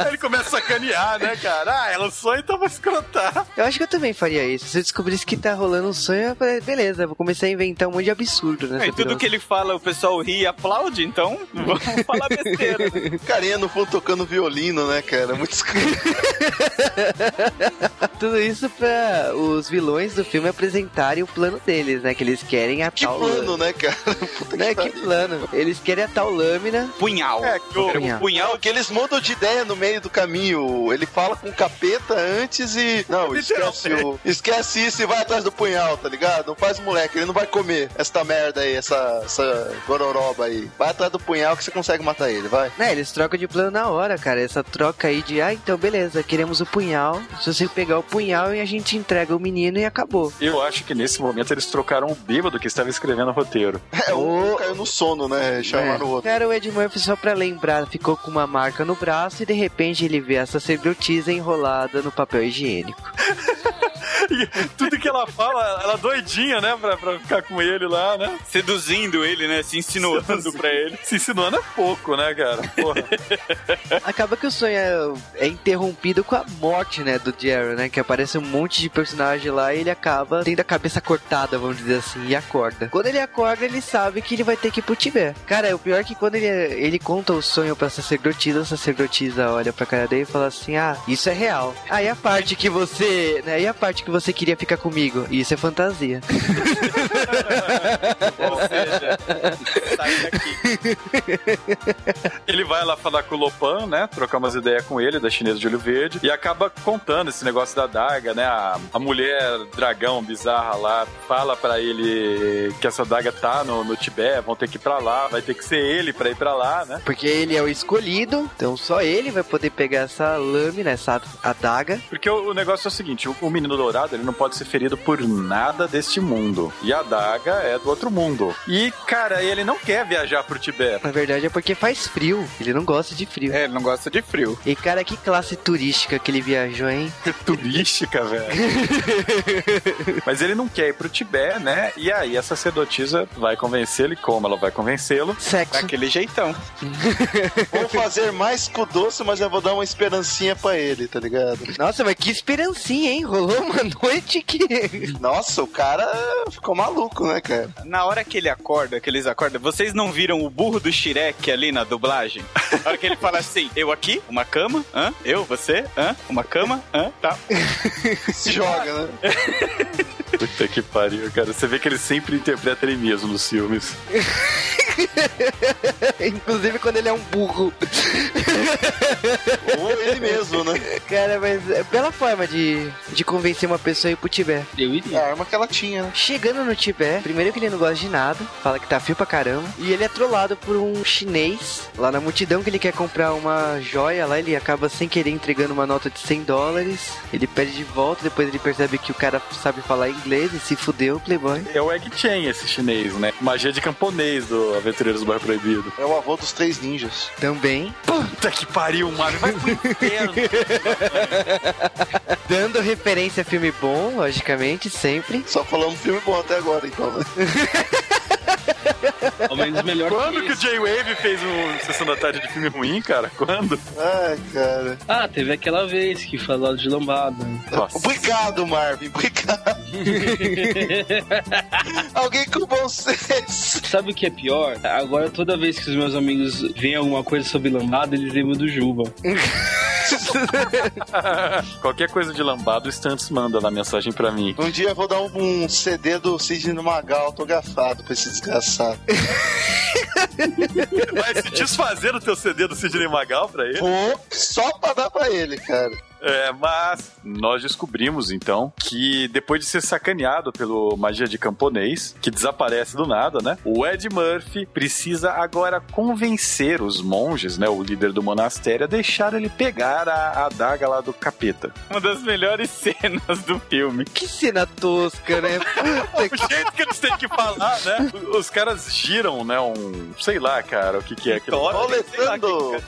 Aí ele começa a sacanear, né, cara? Ah, ela sonha, então vou escrotar. Eu acho que eu também faria isso. Se eu descobrisse que tá rolando um sonho, eu falei, beleza, vou começar a inventar um monte de absurdo, né? É, e tudo que ele fala, o pessoal ri e aplaude, então vamos falar besteira. né? Carinha no fundo tocando violino, né, cara? Muito escroto. Tudo isso pra os vilões do filme apresentarem o plano deles, né? Que eles querem a Que tal plano, né, cara? Puta Né, que pariu. plano. Eles querem a tal lâmina. Punhal. É, que o- Punhal. O punhal que eles mudam de ideia no meio do caminho. Ele fala com o capeta antes e. Não, esquece, o... esquece isso e vai atrás do punhal, tá ligado? Não faz moleque, ele não vai comer essa merda aí, essa, essa gororoba aí. Vai atrás do punhal que você consegue matar ele, vai. Né, eles trocam de plano na hora, cara. Essa troca aí de, ah, então beleza, queremos o punhal. Se você pegar o punhal e a gente entrega o menino e acabou. Eu acho que nesse momento eles trocaram o bêbado que estava escrevendo o roteiro. É, um caiu no sono, né? Chamaram o outro. Cara, o Ed Murphy, só pra lembrar, ficou com uma marca no braço e de repente ele vê essa sacerdotisa enrolada no papel higiênico. E tudo que ela fala, ela doidinha, né? Pra, pra ficar com ele lá, né? Seduzindo ele, né? Se insinuando pra ele. Se insinuando é pouco, né, cara? Porra. Acaba que o sonho é, é interrompido com a morte, né, do Jerry, né? Que aparece um monte de personagem lá e ele acaba tendo a cabeça cortada, vamos dizer assim, e acorda. Quando ele acorda, ele sabe que ele vai ter que ir pro Tibete. Cara, o pior é que quando ele, ele conta o sonho pra sacerdotisa, a sacerdotisa olha pra cara dele e fala assim: Ah, isso é real. Aí a parte que você. Né, e a parte que você queria ficar comigo? Isso é fantasia. Ou seja, sai daqui. Ele vai lá falar com o Lopan, né? Trocar umas ideias com ele, da chinesa de olho verde, e acaba contando esse negócio da daga, né? A, a mulher dragão bizarra lá fala pra ele que essa daga tá no, no Tibete, vão ter que ir pra lá, vai ter que ser ele pra ir pra lá, né? Porque ele é o escolhido, então só ele vai poder pegar essa lâmina, essa adaga. Porque o, o negócio é o seguinte: o, o menino dourado ele não pode ser ferido por nada deste mundo. E a daga é do outro mundo. E, cara, ele não quer viajar pro Tibete. Na verdade é porque faz frio, ele não gosta de frio. É, ele não gosta de frio. E cara, que classe turística que ele viajou, hein? turística, velho. Mas ele não quer ir pro Tibete, né? E aí a sacerdotisa vai convencê-lo e como ela vai convencê-lo? Sexo. Daquele jeitão. Vou fazer mais com o doce, mas eu vou dar uma esperancinha pra ele, tá ligado? Nossa, mas que esperancinha, hein? Rolou uma noite que. Nossa, o cara ficou maluco, né, cara? Na hora que ele acorda, que eles acordam, vocês não viram o burro do Shrek ali na dublagem? Na hora que ele fala assim, eu aqui, uma cama, hã? Eu, você, hã? Uma cama, hã? Tá. Se joga, né? Puta que pariu, cara. Você vê que ele sempre interpreta ele mesmo nos filmes. Inclusive quando ele é um burro. Ou ele mesmo, né? Cara, mas é bela forma de, de convencer uma pessoa a ir pro Tibete. Eu É iria. a arma que ela tinha, né? Chegando no Tibete, primeiro que ele não gosta de nada, fala que tá frio pra caramba, e ele é trollado por um chinês lá na multidão que ele quer comprar uma joia lá, ele acaba sem querer entregando uma nota de 100 dólares, ele pede de volta, depois ele percebe que o cara sabe falar inglês e se fudeu, playboy. É o Egg Chen, esse chinês, né? Magia de camponês do Aventureiros do Bairro Proibido. É o avô dos três ninjas. Também, Puta que pariu, Mario. Vai pro inferno. dando referência a filme bom, logicamente, sempre. Só falamos filme bom até agora, então, né? Ao menos melhor Quando que que o. J-Wave fez um Sessão da Tarde de filme ruim, cara? Quando? Ai, cara. Ah, teve aquela vez que falou de lambada. Nossa. Obrigado, Marvin. Obrigado. Alguém com bom senso. Sabe o que é pior? Agora, toda vez que os meus amigos veem alguma coisa sobre lambada, eles lembram do Juba. Qualquer coisa de lambado, o Stunts manda na mensagem pra mim. Um dia eu vou dar um, um CD do Sidney Magal autografado pra esse desgraçado. Vai se desfazer do teu CD do Sidney Magal pra ele? Vou só pra dar pra ele, cara. É, mas nós descobrimos então que depois de ser sacaneado pelo magia de camponês, que desaparece do nada, né? O Ed Murphy precisa agora convencer os monges, né? O líder do monastério, a deixar ele pegar a a adaga lá do capeta. Uma das melhores cenas do filme. Que cena tosca, né? Puta O que... jeito que eles têm que falar, né? Os caras giram, né? Um. Sei lá, cara, o que, que é aquilo. Roletando.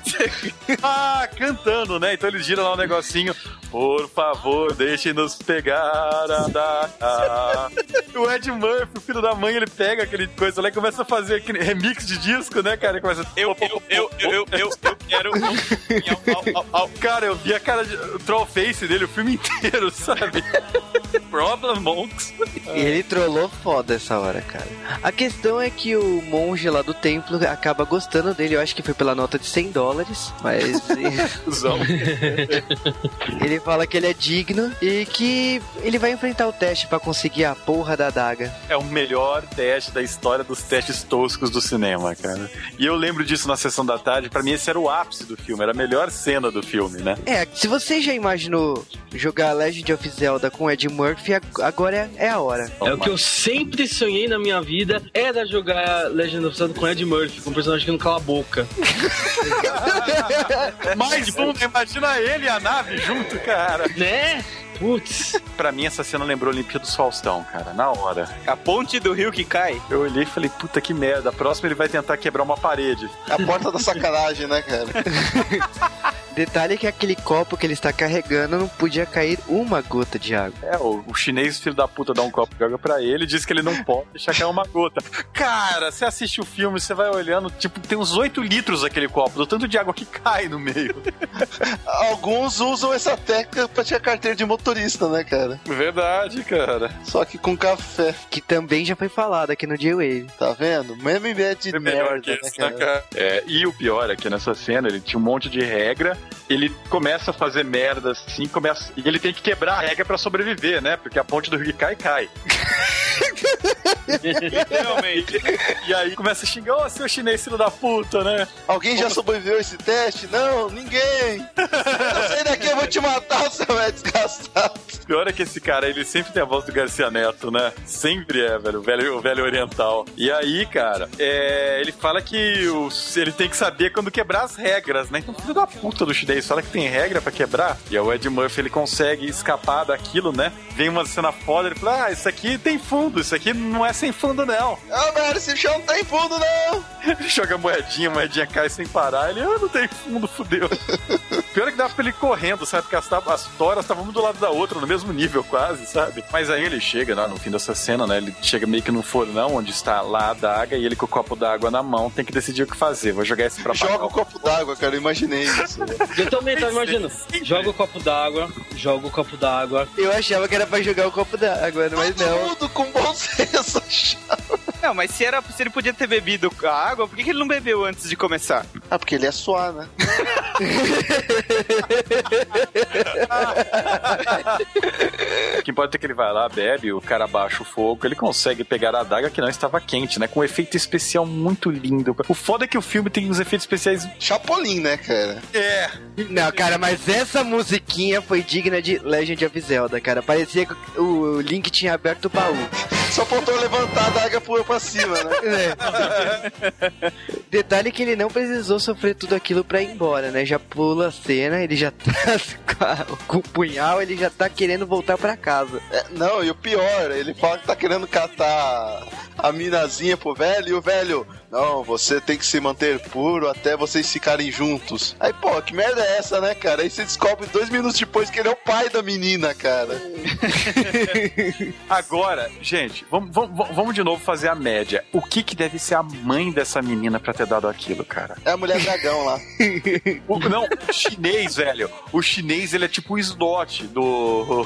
Ah, cantando, né? Então eles giram lá um negocinho. Por favor, deixe-nos pegar a daga. O Ed Murphy, o filho da mãe, ele pega aquele coisa lá e começa a fazer aquele remix de disco, né, cara? Ele começa. Eu, eu, eu, eu, eu, eu, eu quero. Cara, eu vi a cara de o troll face dele o filme inteiro, sabe? Problem Monks. Ele trollou foda essa hora, cara. A questão é que o monge lá do templo acaba gostando dele. Eu acho que foi pela nota de 100 dólares, mas ele fala que ele é digno e que ele vai enfrentar o teste pra conseguir a porra da adaga. É o melhor teste da história dos testes toscos do cinema, cara. E eu lembro disso na sessão da tarde. Pra mim, esse era o ápice do filme, era a melhor cena do filme, né? É, se você já imaginou jogar Legend of Zelda com Ed Murphy, Murphy, agora é, é a hora. É o que eu sempre sonhei na minha vida, era jogar Legend of Zelda com Ed Murphy, com um personagem que não cala a boca. Mas vamos imagina ele e a nave junto, cara. Né? Putz. Pra mim, essa cena lembrou Olimpíada do Faustão, cara, na hora. A ponte do rio que cai. Eu olhei e falei, puta que merda. A próxima ele vai tentar quebrar uma parede. A porta da sacanagem, né, cara? Detalhe que aquele copo que ele está carregando não podia cair uma gota de água. É, o, o chinês, filho da puta, dá um copo de água pra ele e diz que ele não pode deixar cair uma gota. Cara, você assiste o filme, você vai olhando, tipo, tem uns 8 litros aquele copo, do tanto de água que cai no meio. Alguns usam essa técnica pra tirar carteira de motorista, né, cara? Verdade, cara. Só que com café. Que também já foi falado aqui no J-Wave. Tá vendo? Mesmo ideia de É melhor merda, que né, isso, né, cara? cara? É, e o pior é que nessa cena ele tinha um monte de regra, ele começa a fazer merda assim, começa, e ele tem que quebrar a regra pra sobreviver, né? Porque a ponte do rio cai cai. Literalmente. E aí começa a xingar, ô seu chinês filho da puta, né? Alguém já sobreviveu a esse teste? Não, ninguém! Eu sair daqui, eu vou te matar, seu é desgastado. Pior é que esse cara, ele sempre tem a voz do Garcia Neto, né? Sempre é, velho, o velho, o velho oriental. E aí, cara, é, ele fala que os- ele tem que saber quando quebrar as regras, né? Então, filho da puta do chinês, fala que tem regra pra quebrar. E aí o Ed Murphy, ele consegue escapar daquilo, né? Vem uma cena foda, ele fala, ah, isso aqui tem fundo, isso aqui não é sem fundo, não. Ah, velho, esse chão não tem fundo, não! Ele joga moedinha, a moedinha cai sem parar. Ele, ah, não tem fundo, fudeu. Pior é que dava pra ele ir correndo, sabe? Porque as, as toras estavam uma do lado da outra, no mesmo nível quase, sabe? Mas aí ele chega, né, no fim dessa cena, né? Ele chega meio que num fornão onde está lá a adaga e ele com o copo d'água na mão tem que decidir o que fazer. Vou jogar esse pra Joga o copo d'água, cara, eu imaginei isso. né? Eu também tava imaginando. Joga o copo d'água, joga o copo d'água. Eu achava que era pra jogar o copo d'água, mas Todo não. mundo com bom senso achava. Não, mas se, era, se ele podia ter bebido a água, por que, que ele não bebeu antes de começar? Ah, porque ele ia suar, né? O que importa é que ele vai lá, bebe, o cara baixa o fogo, ele consegue pegar a adaga que não estava quente, né? Com um efeito especial muito lindo. O foda é que o filme tem uns efeitos especiais. Chapolin, né, cara? É, Não, cara, mas essa musiquinha foi digna de Legend of Zelda, cara. Parecia que o Link tinha aberto o baú. Só faltou levantar a daga pula pra cima, né? É. Detalhe que ele não precisou sofrer tudo aquilo pra ir embora, né? Já pula a cena, ele já tá com o punhal, ele já tá querendo voltar pra casa. É, não, e o pior, ele fala que tá querendo catar a minazinha pro velho, e o velho, não, você tem que se manter puro até vocês ficarem juntos. Aí, pô, que merda é essa, né, cara? Aí você descobre dois minutos depois que ele é o pai da menina, cara. Agora, gente, vamos, vamos, vamos de novo fazer a média. O que que deve ser a mãe dessa menina pra ter dado aquilo, cara? É a mulher dragão lá. O- não, o chinês, velho. O chinês, ele é tipo o slot do.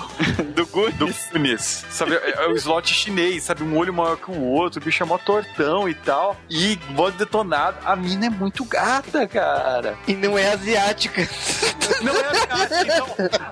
do Goonies. Do Goonies. Sabe? É, é o slot chinês, sabe? Um olho maior que o outro, o bicho é mó tortão e tal. E voz detonado. A mina é muito gata, cara. E não é asiática. Não é gata, então.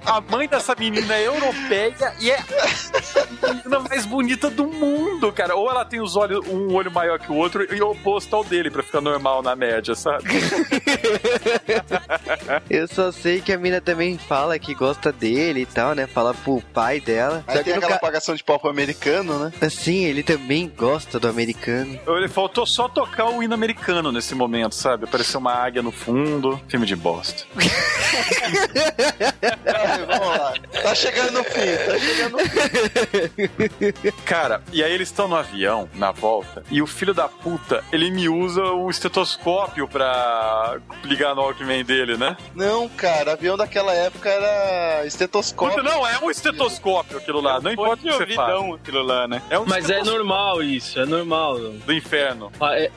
A mãe dessa menina é europeia e é a menina mais bonita do mundo, cara. Ou ela tem os olhos, um olho maior que o outro e o oposto ao dele, pra ficar normal na média, sabe? Eu só sei que a mina também fala que gosta dele e tal, né? Fala pro pai dela. Aí Só tem que aquela nunca... apagação de pau pro americano, né? Assim, ele também gosta do americano. Ele faltou só tocar o hino americano nesse momento, sabe? Apareceu uma águia no fundo. Filme de bosta. Aí, vamos lá. Tá chegando no fim, tá chegando no fim. Cara, e aí eles estão no avião, na volta, e o filho da puta, ele me usa um estetoscópio pra ligar no Walkman dele, né? Não, cara, avião daquela época era estetoscópio. Puta, não, é um estetoscópio aquilo lá, não importa o que você ouvidão aquilo lá, né? É um Mas é normal isso, é normal. do inferno. Ah, é-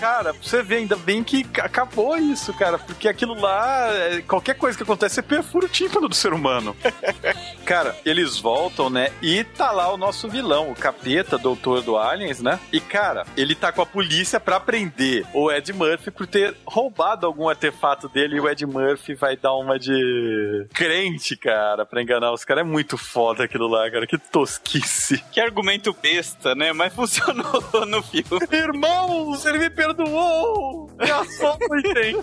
Cara, pra você ver, ainda bem que acabou isso, cara, porque aquilo lá, é, qualquer coisa que acontece, você perfura o tímpano do ser humano. cara, eles voltam, né, e tá lá o nosso vilão, o capeta, doutor do Aliens, né, e cara, ele tá com a polícia pra prender o Ed Murphy por ter roubado algum artefato dele e o Ed Murphy vai dar uma de crente, cara, pra enganar os caras. É muito foda aquilo lá, cara, que tosquice. Que argumento besta, né? Mas funcionou no filme. Irmãos, ele me perdoou! É só foi quem?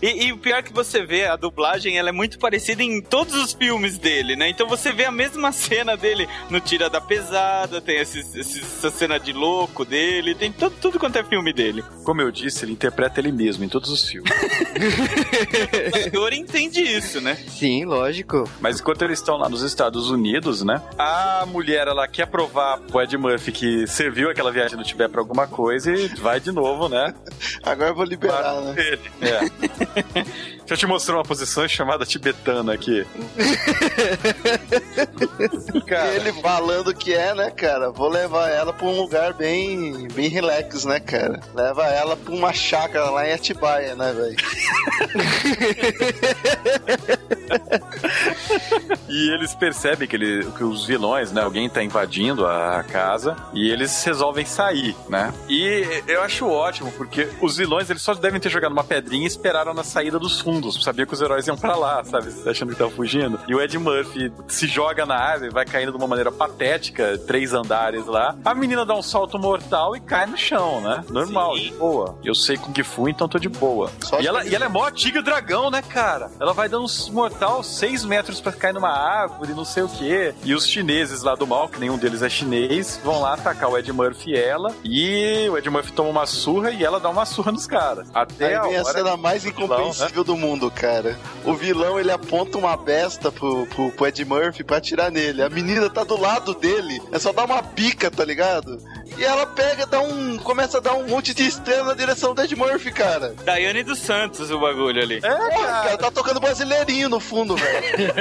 E, e o pior é que você vê, a dublagem ela é muito muito parecida em todos os filmes dele, né? Então você vê a mesma cena dele no Tira da Pesada, tem esses, esses, essa cena de louco dele, tem tudo, tudo quanto é filme dele. Como eu disse, ele interpreta ele mesmo em todos os filmes. o ator entende isso, né? Sim, lógico. Mas enquanto eles estão lá nos Estados Unidos, né? A mulher, ela quer provar pro Ed Murphy que serviu aquela viagem do Tibete pra alguma coisa e vai de novo, né? Agora eu vou liberar, né? Ele. É. Deixa eu te mostrar uma posição chamada tibetana aqui. cara. Ele falando que é, né, cara? Vou levar ela pra um lugar bem, bem relax, né, cara? Leva ela pra uma chácara lá em Atibaia, né, velho? e eles percebem que, ele, que os vilões, né? Alguém tá invadindo a casa e eles resolvem sair, né? E eu acho ótimo, porque os vilões eles só devem ter jogado uma pedrinha e esperaram na saída dos fundos fundos. Sabia que os heróis iam para lá, sabe? Achando que estavam fugindo. E o Ed Murphy se joga na árvore, vai caindo de uma maneira patética, três andares lá. A menina dá um salto mortal e cai no chão, né? Normal, Sim. de boa. Eu sei com que fui, então tô de boa. e ela, e ela é mó tigre dragão, né, cara? Ela vai dando um mortal seis metros para cair numa árvore, não sei o quê. E os chineses lá do mal, que nenhum deles é chinês, vão lá atacar o Ed Murphy e ela. E o Ed Murphy toma uma surra e ela dá uma surra nos caras. Até Aí vem a, a cena mais incompreensível vilão, né? do mundo, cara. O vilão, ele aponta uma besta pro, pro, pro Ed Murphy pra atirar nele. A menina tá do lado dele. É só dar uma bica, tá ligado? E ela pega, dá um. começa a dar um monte de estrela na direção do Ed Murphy, cara. Daiane dos Santos, o bagulho ali. É, cara. cara, tá tocando brasileirinho no fundo, velho.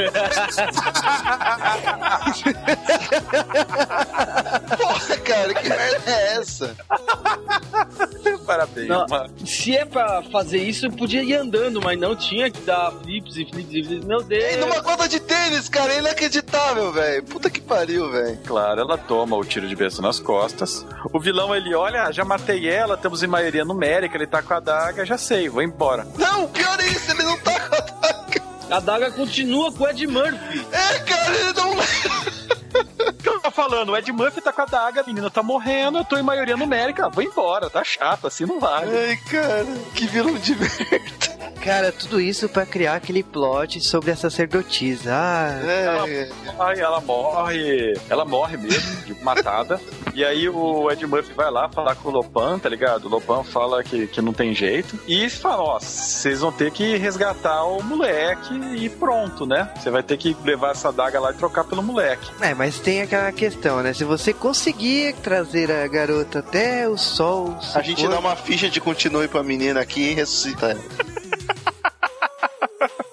Porra, cara, que merda é essa? Parabéns, não, Se é pra fazer isso, eu podia ir andando, mas não tinha que dar flips e flips e flips. Meu Deus. E numa conta de tênis, cara, é inacreditável, velho. Puta que pariu, velho. Claro, ela toma o tiro de besta nas costas. O vilão, ele olha, já matei ela, estamos em maioria numérica, ele tá com a daga, já sei, vou embora. Não, pior é isso, ele não tá com a daga. A daga continua com o Ed Murphy. É, cara, ele não que eu tô falando? O Ed Murphy tá com a daga, a menina tá morrendo, eu tô em maioria numérica, vou embora, tá chato, assim não vale. Ai, cara, que vilão de merda. Cara, tudo isso para criar aquele plot sobre a sacerdotisa. Ah, é. ela, ela morre. Ela morre mesmo, de matada. e aí o Ed Murphy vai lá falar com o Lopan, tá ligado? O Lopan fala que, que não tem jeito. E fala: ó, vocês vão ter que resgatar o moleque e pronto, né? Você vai ter que levar essa daga lá e trocar pelo moleque. É, mas tem aquela questão, né? Se você conseguir trazer a garota até o sol. A gente for... dá uma ficha de continue pra menina aqui e ressuscita ela.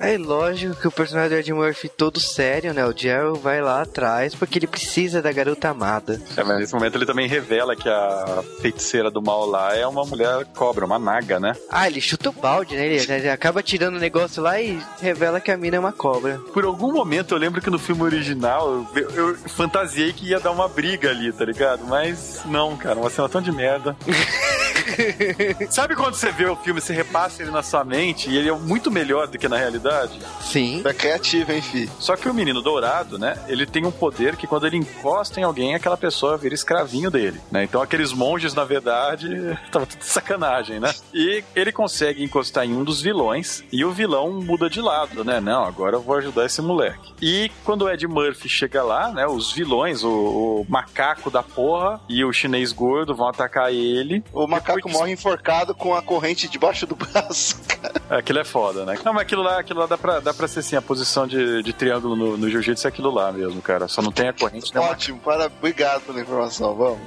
É lógico que o personagem do Ed Murphy todo sério, né? O Gerald vai lá atrás porque ele precisa da garota amada. É, mas nesse momento ele também revela que a feiticeira do mal lá é uma mulher cobra, uma naga, né? Ah, ele chuta o balde, né? Ele, ele acaba tirando o negócio lá e revela que a mina é uma cobra. Por algum momento eu lembro que no filme original eu, eu fantasiei que ia dar uma briga ali, tá ligado? Mas não, cara, uma cena tão de merda. Sabe quando você vê o filme, você repassa ele na sua mente e ele é muito melhor do que na realidade? Sim. É criativo, hein, fi? Só que o menino dourado, né? Ele tem um poder que quando ele encosta em alguém, aquela pessoa vira escravinho dele, né? Então aqueles monges, na verdade, tava tudo sacanagem, né? E ele consegue encostar em um dos vilões e o vilão muda de lado, né? Não, agora eu vou ajudar esse moleque. E quando o Ed Murphy chega lá, né? Os vilões, o, o macaco da porra e o chinês gordo vão atacar ele. O macaco macaco morre enforcado com a corrente debaixo do braço, cara. Aquilo é foda, né? Não, mas aquilo lá, aquilo lá dá pra, dá pra ser assim, a posição de, de triângulo no, no jiu-jitsu é aquilo lá mesmo, cara. Só não tem a corrente. Ótimo, uma... para, obrigado pela informação, vamos.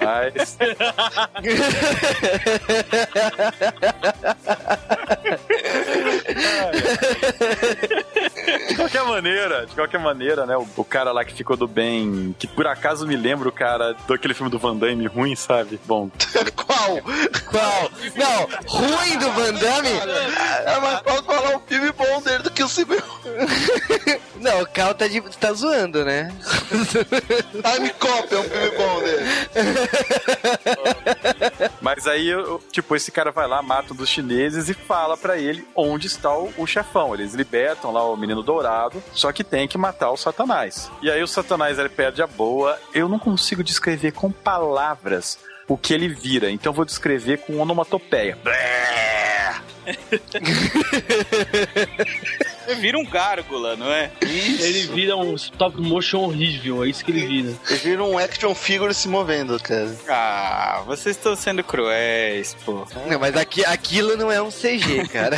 Mas... de qualquer maneira, de qualquer maneira, né? O, o, cara lá que ficou do bem, que por acaso me lembra o cara daquele filme do Van Damme ruim, sabe? Bom. Qual? Qual? Não, ruim do Van Damme? É mais fácil falar um filme bom dele do que o filme. Não, o Cal tá, de, tá zoando, né? Time Cop é um filme bom dele. Mas aí, tipo, esse cara vai lá, mata um dos chineses e fala para ele onde está o, o chefão. Eles libertam lá o menino dourado, só que tem que matar o satanás. E aí o satanás ele perde a boa. Eu não consigo descrever com palavras o que ele vira, então vou descrever com onomatopeia. vira um gárgula, não é? Isso. Ele vira um stop motion horrível, é isso que ele vira. Ele vira um action figure se movendo, cara. Ah, vocês estão sendo cruéis, pô. Não, mas aqui, aquilo não é um CG, cara.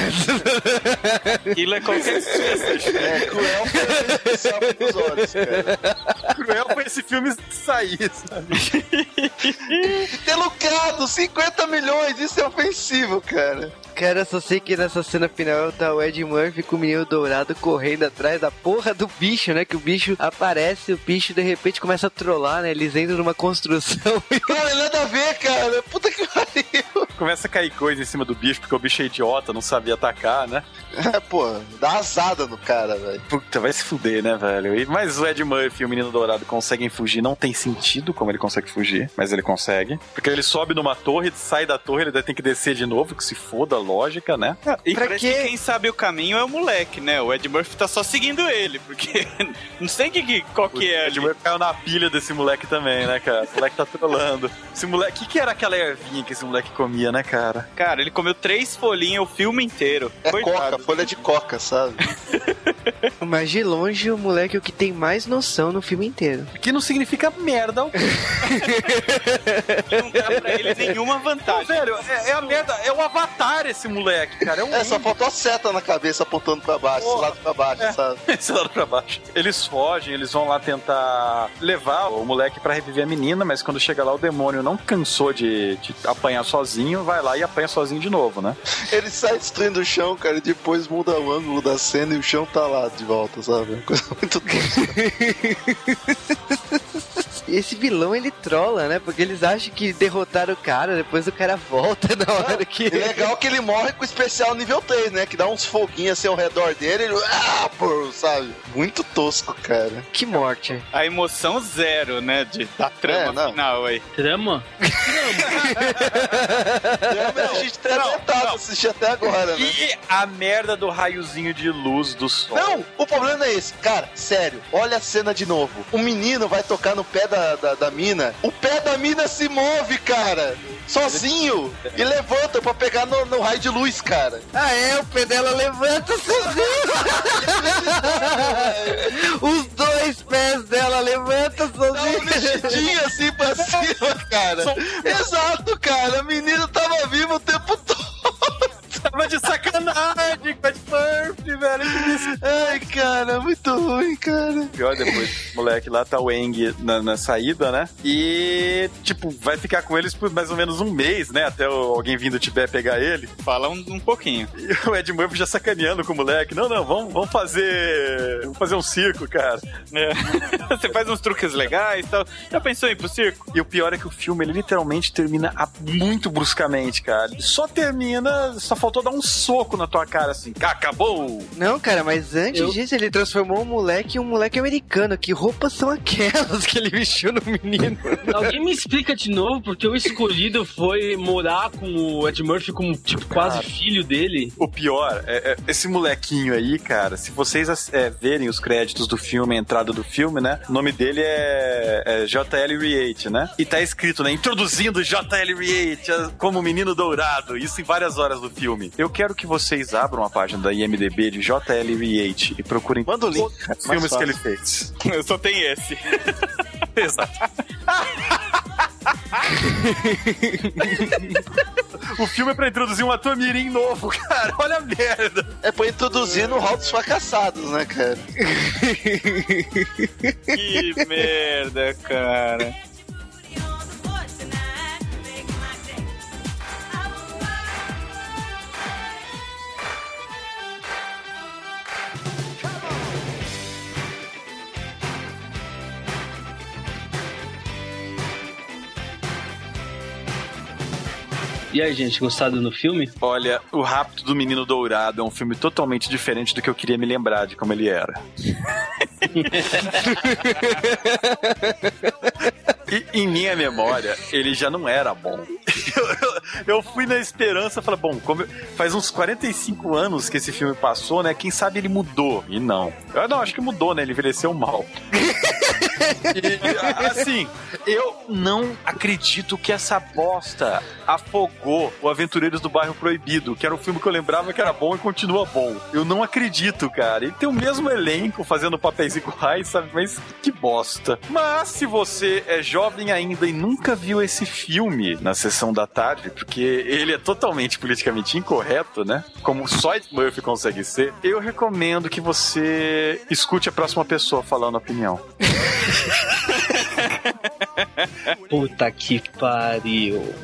Aquilo é qualquer coisa. É cruel pra especial pros olhos, cara. Cruel foi esse filme sair, sabe? Ter lucrado 50 milhões, isso é ofensivo, cara. Cara, eu só sei que nessa cena final tá o Ed Murphy com o menino dourado correndo atrás da porra do bicho, né? Que o bicho aparece, o bicho de repente começa a trollar, né? Eles entram numa construção e Cara, nada a ver, cara. Puta que pariu. Começa a cair coisa em cima do bicho, porque o bicho é idiota, não sabia atacar, né? É, pô, dá asada no cara, velho. Puta, vai se fuder, né, velho? E- Mas o Ed Murphy e o Menino Dourado conseguem fugir. Não tem sentido como ele consegue fugir, mas ele consegue. Porque ele sobe numa torre, sai da torre, ele tem que descer de novo, que se foda lógica, né? E Pra parece que quem sabe o caminho é o moleque, né? O Ed Murphy tá só seguindo ele, porque não sei que, que- qual que é O Ed ali. Murphy caiu na pilha desse moleque também, né, cara? O moleque tá trolando. Esse moleque... O que, que era aquela ervinha que esse moleque comia, né, cara? Cara, ele comeu três folhinhas o filme inteiro. É Coitado. coca, folha de coca, sabe? Mas de longe, o moleque é o que tem mais noção no filme inteiro. Que não significa merda alguma. Não dá pra ele nenhuma Não, vantagem. velho, é, é a merda. É o avatar esse moleque, cara. É um É, só faltou a seta na cabeça apontando pra baixo, esse lado pra baixo, É. sabe? Esse lado pra baixo. Eles fogem, eles vão lá tentar levar o moleque pra reviver a menina, mas quando chega lá o demônio não cansou de, de apanhar sozinho, vai lá e apanha sozinho de novo, né? Ele sai destruindo o chão, cara, e depois muda o ângulo da cena e o chão tá lá de volta, sabe? Uma coisa muito E esse vilão, ele trola, né? Porque eles acham que derrotaram o cara, depois o cara volta na hora que... E legal que ele morre com o especial nível 3, né? Que dá uns foguinhos assim ao redor dele, ele. Ah, pô, sabe? Muito tosco, cara. Que morte. A emoção zero, né? De, da trama É, não. final aí. Trama? a gente não, tentado não. assistir até agora, né? E a merda do raiozinho de luz do sol. Não, o problema é esse. Cara, sério, olha a cena de novo. O menino vai tocar no pé da, da, da mina. O pé da mina se move, cara. Sozinho. E levanta pra pegar no, no raio de luz, cara. Ah, é? O pé dela levanta sozinho. Os dois pés dela levantam Dá uma sozinho. mexidinha assim pra cima, cara. Exato, cara. A menina tava viva o tempo todo. Tava de sacanagem com a Ed Murphy, velho. Ai, cara, muito ruim, cara. Pior depois, o moleque lá tá o Eng na, na saída, né? E, tipo, vai ficar com eles por mais ou menos um mês, né? Até o- alguém vindo tiver pegar ele. Fala um, um pouquinho. E o Ed Murphy já sacaneando com o moleque. Não, não, vamos, vamos fazer. Vamos fazer um circo, cara. É. Você faz uns truques legais e tal. Já pensou em ir pro circo? E o pior é que o filme ele literalmente termina muito bruscamente, cara. Só termina, só faltou dar um soco na tua cara assim. Acabou! Não, cara, mas antes Eu- disso ele transformou um moleque em um moleque americano. Que roupas são aquelas que ele vestiu no menino? Alguém me explica de novo porque o escolhido foi morar com o Ed Murphy como, tipo, quase filho dele. O pior é, é esse molequinho aí, cara. Se vocês é, verem os créditos do filme, a entrada do filme, né? O nome dele é, é JL Riate, né? E tá escrito, né? Introduzindo JL Riate a- como menino dourado. Isso em várias horas do filme. Eu quero que vocês abram a página da IMDB de JL Riate e procurem Manda o link, filmes que ele fez. Eu só tenho esse. Exato. o filme é pra introduzir um ator mirim novo, cara. Olha a merda. É pra introduzir no hall dos fracassados, né, cara? Que merda, cara. E aí, gente, gostado no filme? Olha, O Rapto do Menino Dourado é um filme totalmente diferente do que eu queria me lembrar de como ele era. E em minha memória, ele já não era bom. Eu, eu- eu fui na esperança, falei, bom, eu- faz uns 45 anos que esse filme passou, né? Quem sabe ele mudou. E não. Eu não, acho que mudou, né? Ele envelheceu mal. E, assim, eu não acredito que essa bosta afogou o Aventureiros do Bairro Proibido, que era um filme que eu lembrava que era bom e continua bom. Eu não acredito, cara. Ele tem o mesmo elenco fazendo papéis iguais, sabe? Mas que bosta. Mas se você é jovem ainda e nunca viu esse filme na sessão da tarde, porque ele é totalmente politicamente incorreto, né? Como só Ed Murphy consegue ser, eu recomendo que você escute a próxima pessoa falando a opinião. Puta que pariu.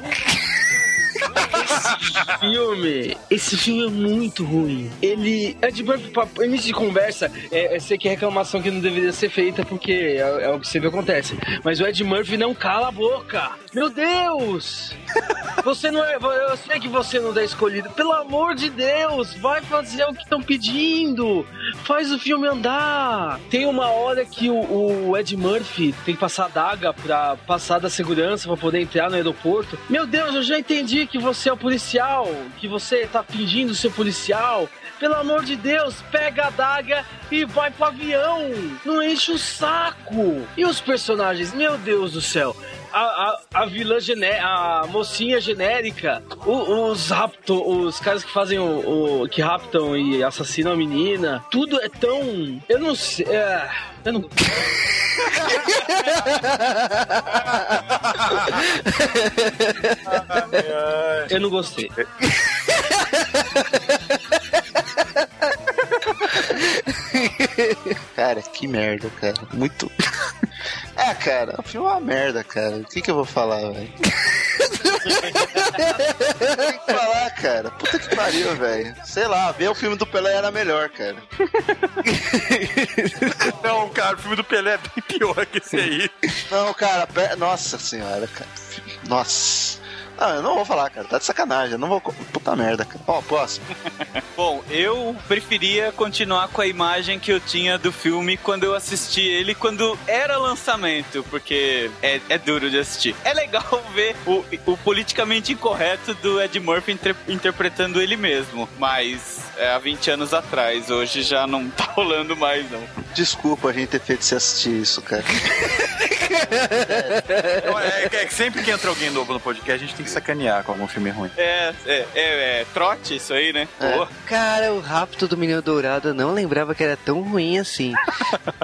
Esse filme, esse filme é muito ruim. Ele, Murphy, pra início de conversa, é, eu sei que é reclamação que não deveria ser feita porque é, é o que sempre acontece. Mas o Ed Murphy não cala a boca. Meu Deus! Você não é. Eu sei que você não é escolhido. Pelo amor de Deus, vai fazer o que estão pedindo. Faz o filme andar. Tem uma hora que o, o Ed Murphy tem que passar a daga pra passar da segurança pra poder entrar no aeroporto. Meu Deus, eu já entendi que você é o policial, que você tá fingindo ser policial. Pelo amor de Deus, pega a daga e vai pro avião. Não enche o saco. E os personagens, meu Deus do céu. A, a, a vilã genérica, a mocinha genérica, o- os rapto, os caras que fazem o, o- que raptam e assassinam a menina, tudo é tão, eu não sei, é, eu não Eu não gostei. Cara, que merda, cara. Muito. É, cara, o filme é uma merda, cara. O que, que eu vou falar, velho? Tem que falar, cara. Puta que pariu, velho. Sei lá, ver o filme do Pelé era melhor, cara. Não, cara, o filme do Pelé é bem pior que esse aí. Não, cara, pe- nossa senhora, cara. Nossa. Não, eu não vou falar, cara. Tá de sacanagem. Eu não vou. Puta merda, cara. Ó, próximo. Bom, eu preferia continuar com a imagem que eu tinha do filme quando eu assisti ele quando era lançamento, porque é, é duro de assistir. É legal ver o, o politicamente incorreto do Ed Murphy inter- interpretando ele mesmo, mas é há 20 anos atrás, hoje já não tá rolando mais, não. Desculpa a gente ter feito você assistir isso, cara. É, é que sempre que entra alguém novo no podcast, a gente tem que sacanear com algum filme ruim. É, é, é, é trote isso aí, né? É. Pô, Cara, o Rapto do Menino Dourado eu não lembrava que era tão ruim assim.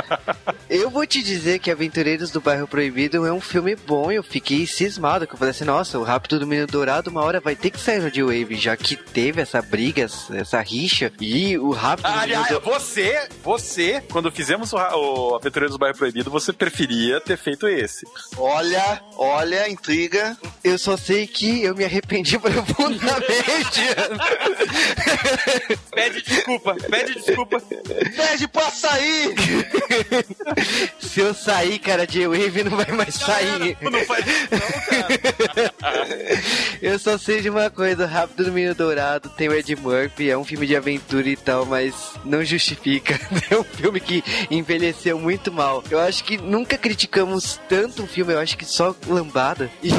eu vou te dizer que Aventureiros do Bairro Proibido é um filme bom. Eu fiquei cismado, que eu falei assim, nossa, o Rapto do Menino Dourado uma hora vai ter que sair no D-Wave, já que teve essa briga, essa rixa. E o Rapto do Menino Aliás, Dourado... você, você, quando fizemos o, o Aventureiros do Bairro Proibido, você preferia ter feito esse. Olha, olha, intriga. Eu só sei que eu me arrependi profundamente. pede desculpa, pede desculpa. Pede pra sair! Se eu sair, cara, J-Wave não vai mais sair. Não faz isso, não, cara. Eu só sei de uma coisa, Rápido do Menino Dourado, tem o Ed Murphy, é um filme de aventura e tal, mas não justifica. É um filme que envelheceu muito mal. Eu acho que nunca criticamos tanto um filme, eu acho que só lambada. E-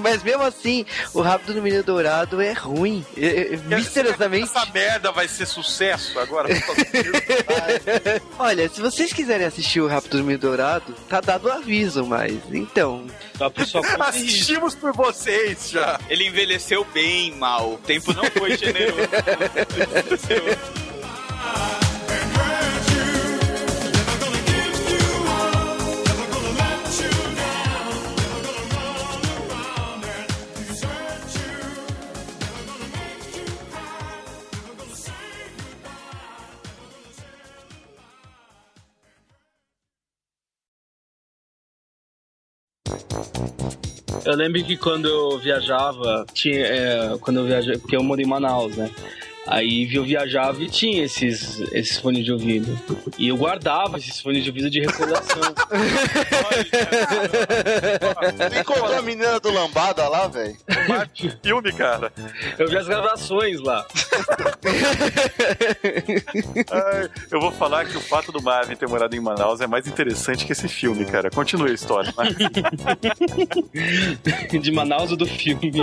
mas mesmo assim, o Rápido do Menino Dourado é ruim. É- é- misteriosamente. Essa merda vai ser sucesso agora. Olha, se vocês quiserem assistir o Rápido do Menino Dourado, tá dado o aviso, mas então. A pessoa corre risco. Assistimos por vocês já. Ele envelheceu bem mal. O tempo não foi generoso. Eu lembro que quando eu viajava, tinha, é, quando eu viajava, porque eu moro em Manaus, né? Aí eu viajava e tinha esses, esses fones de ouvido. E eu guardava esses fones de ouvido de recordação. Tu encontrou a menina do Lambada lá, velho? Filme, cara. Eu vi as gravações lá. Ai, eu vou falar que o fato do Marvin ter morado em Manaus é mais interessante que esse filme, cara. Continue a história. De Manaus ou do filme.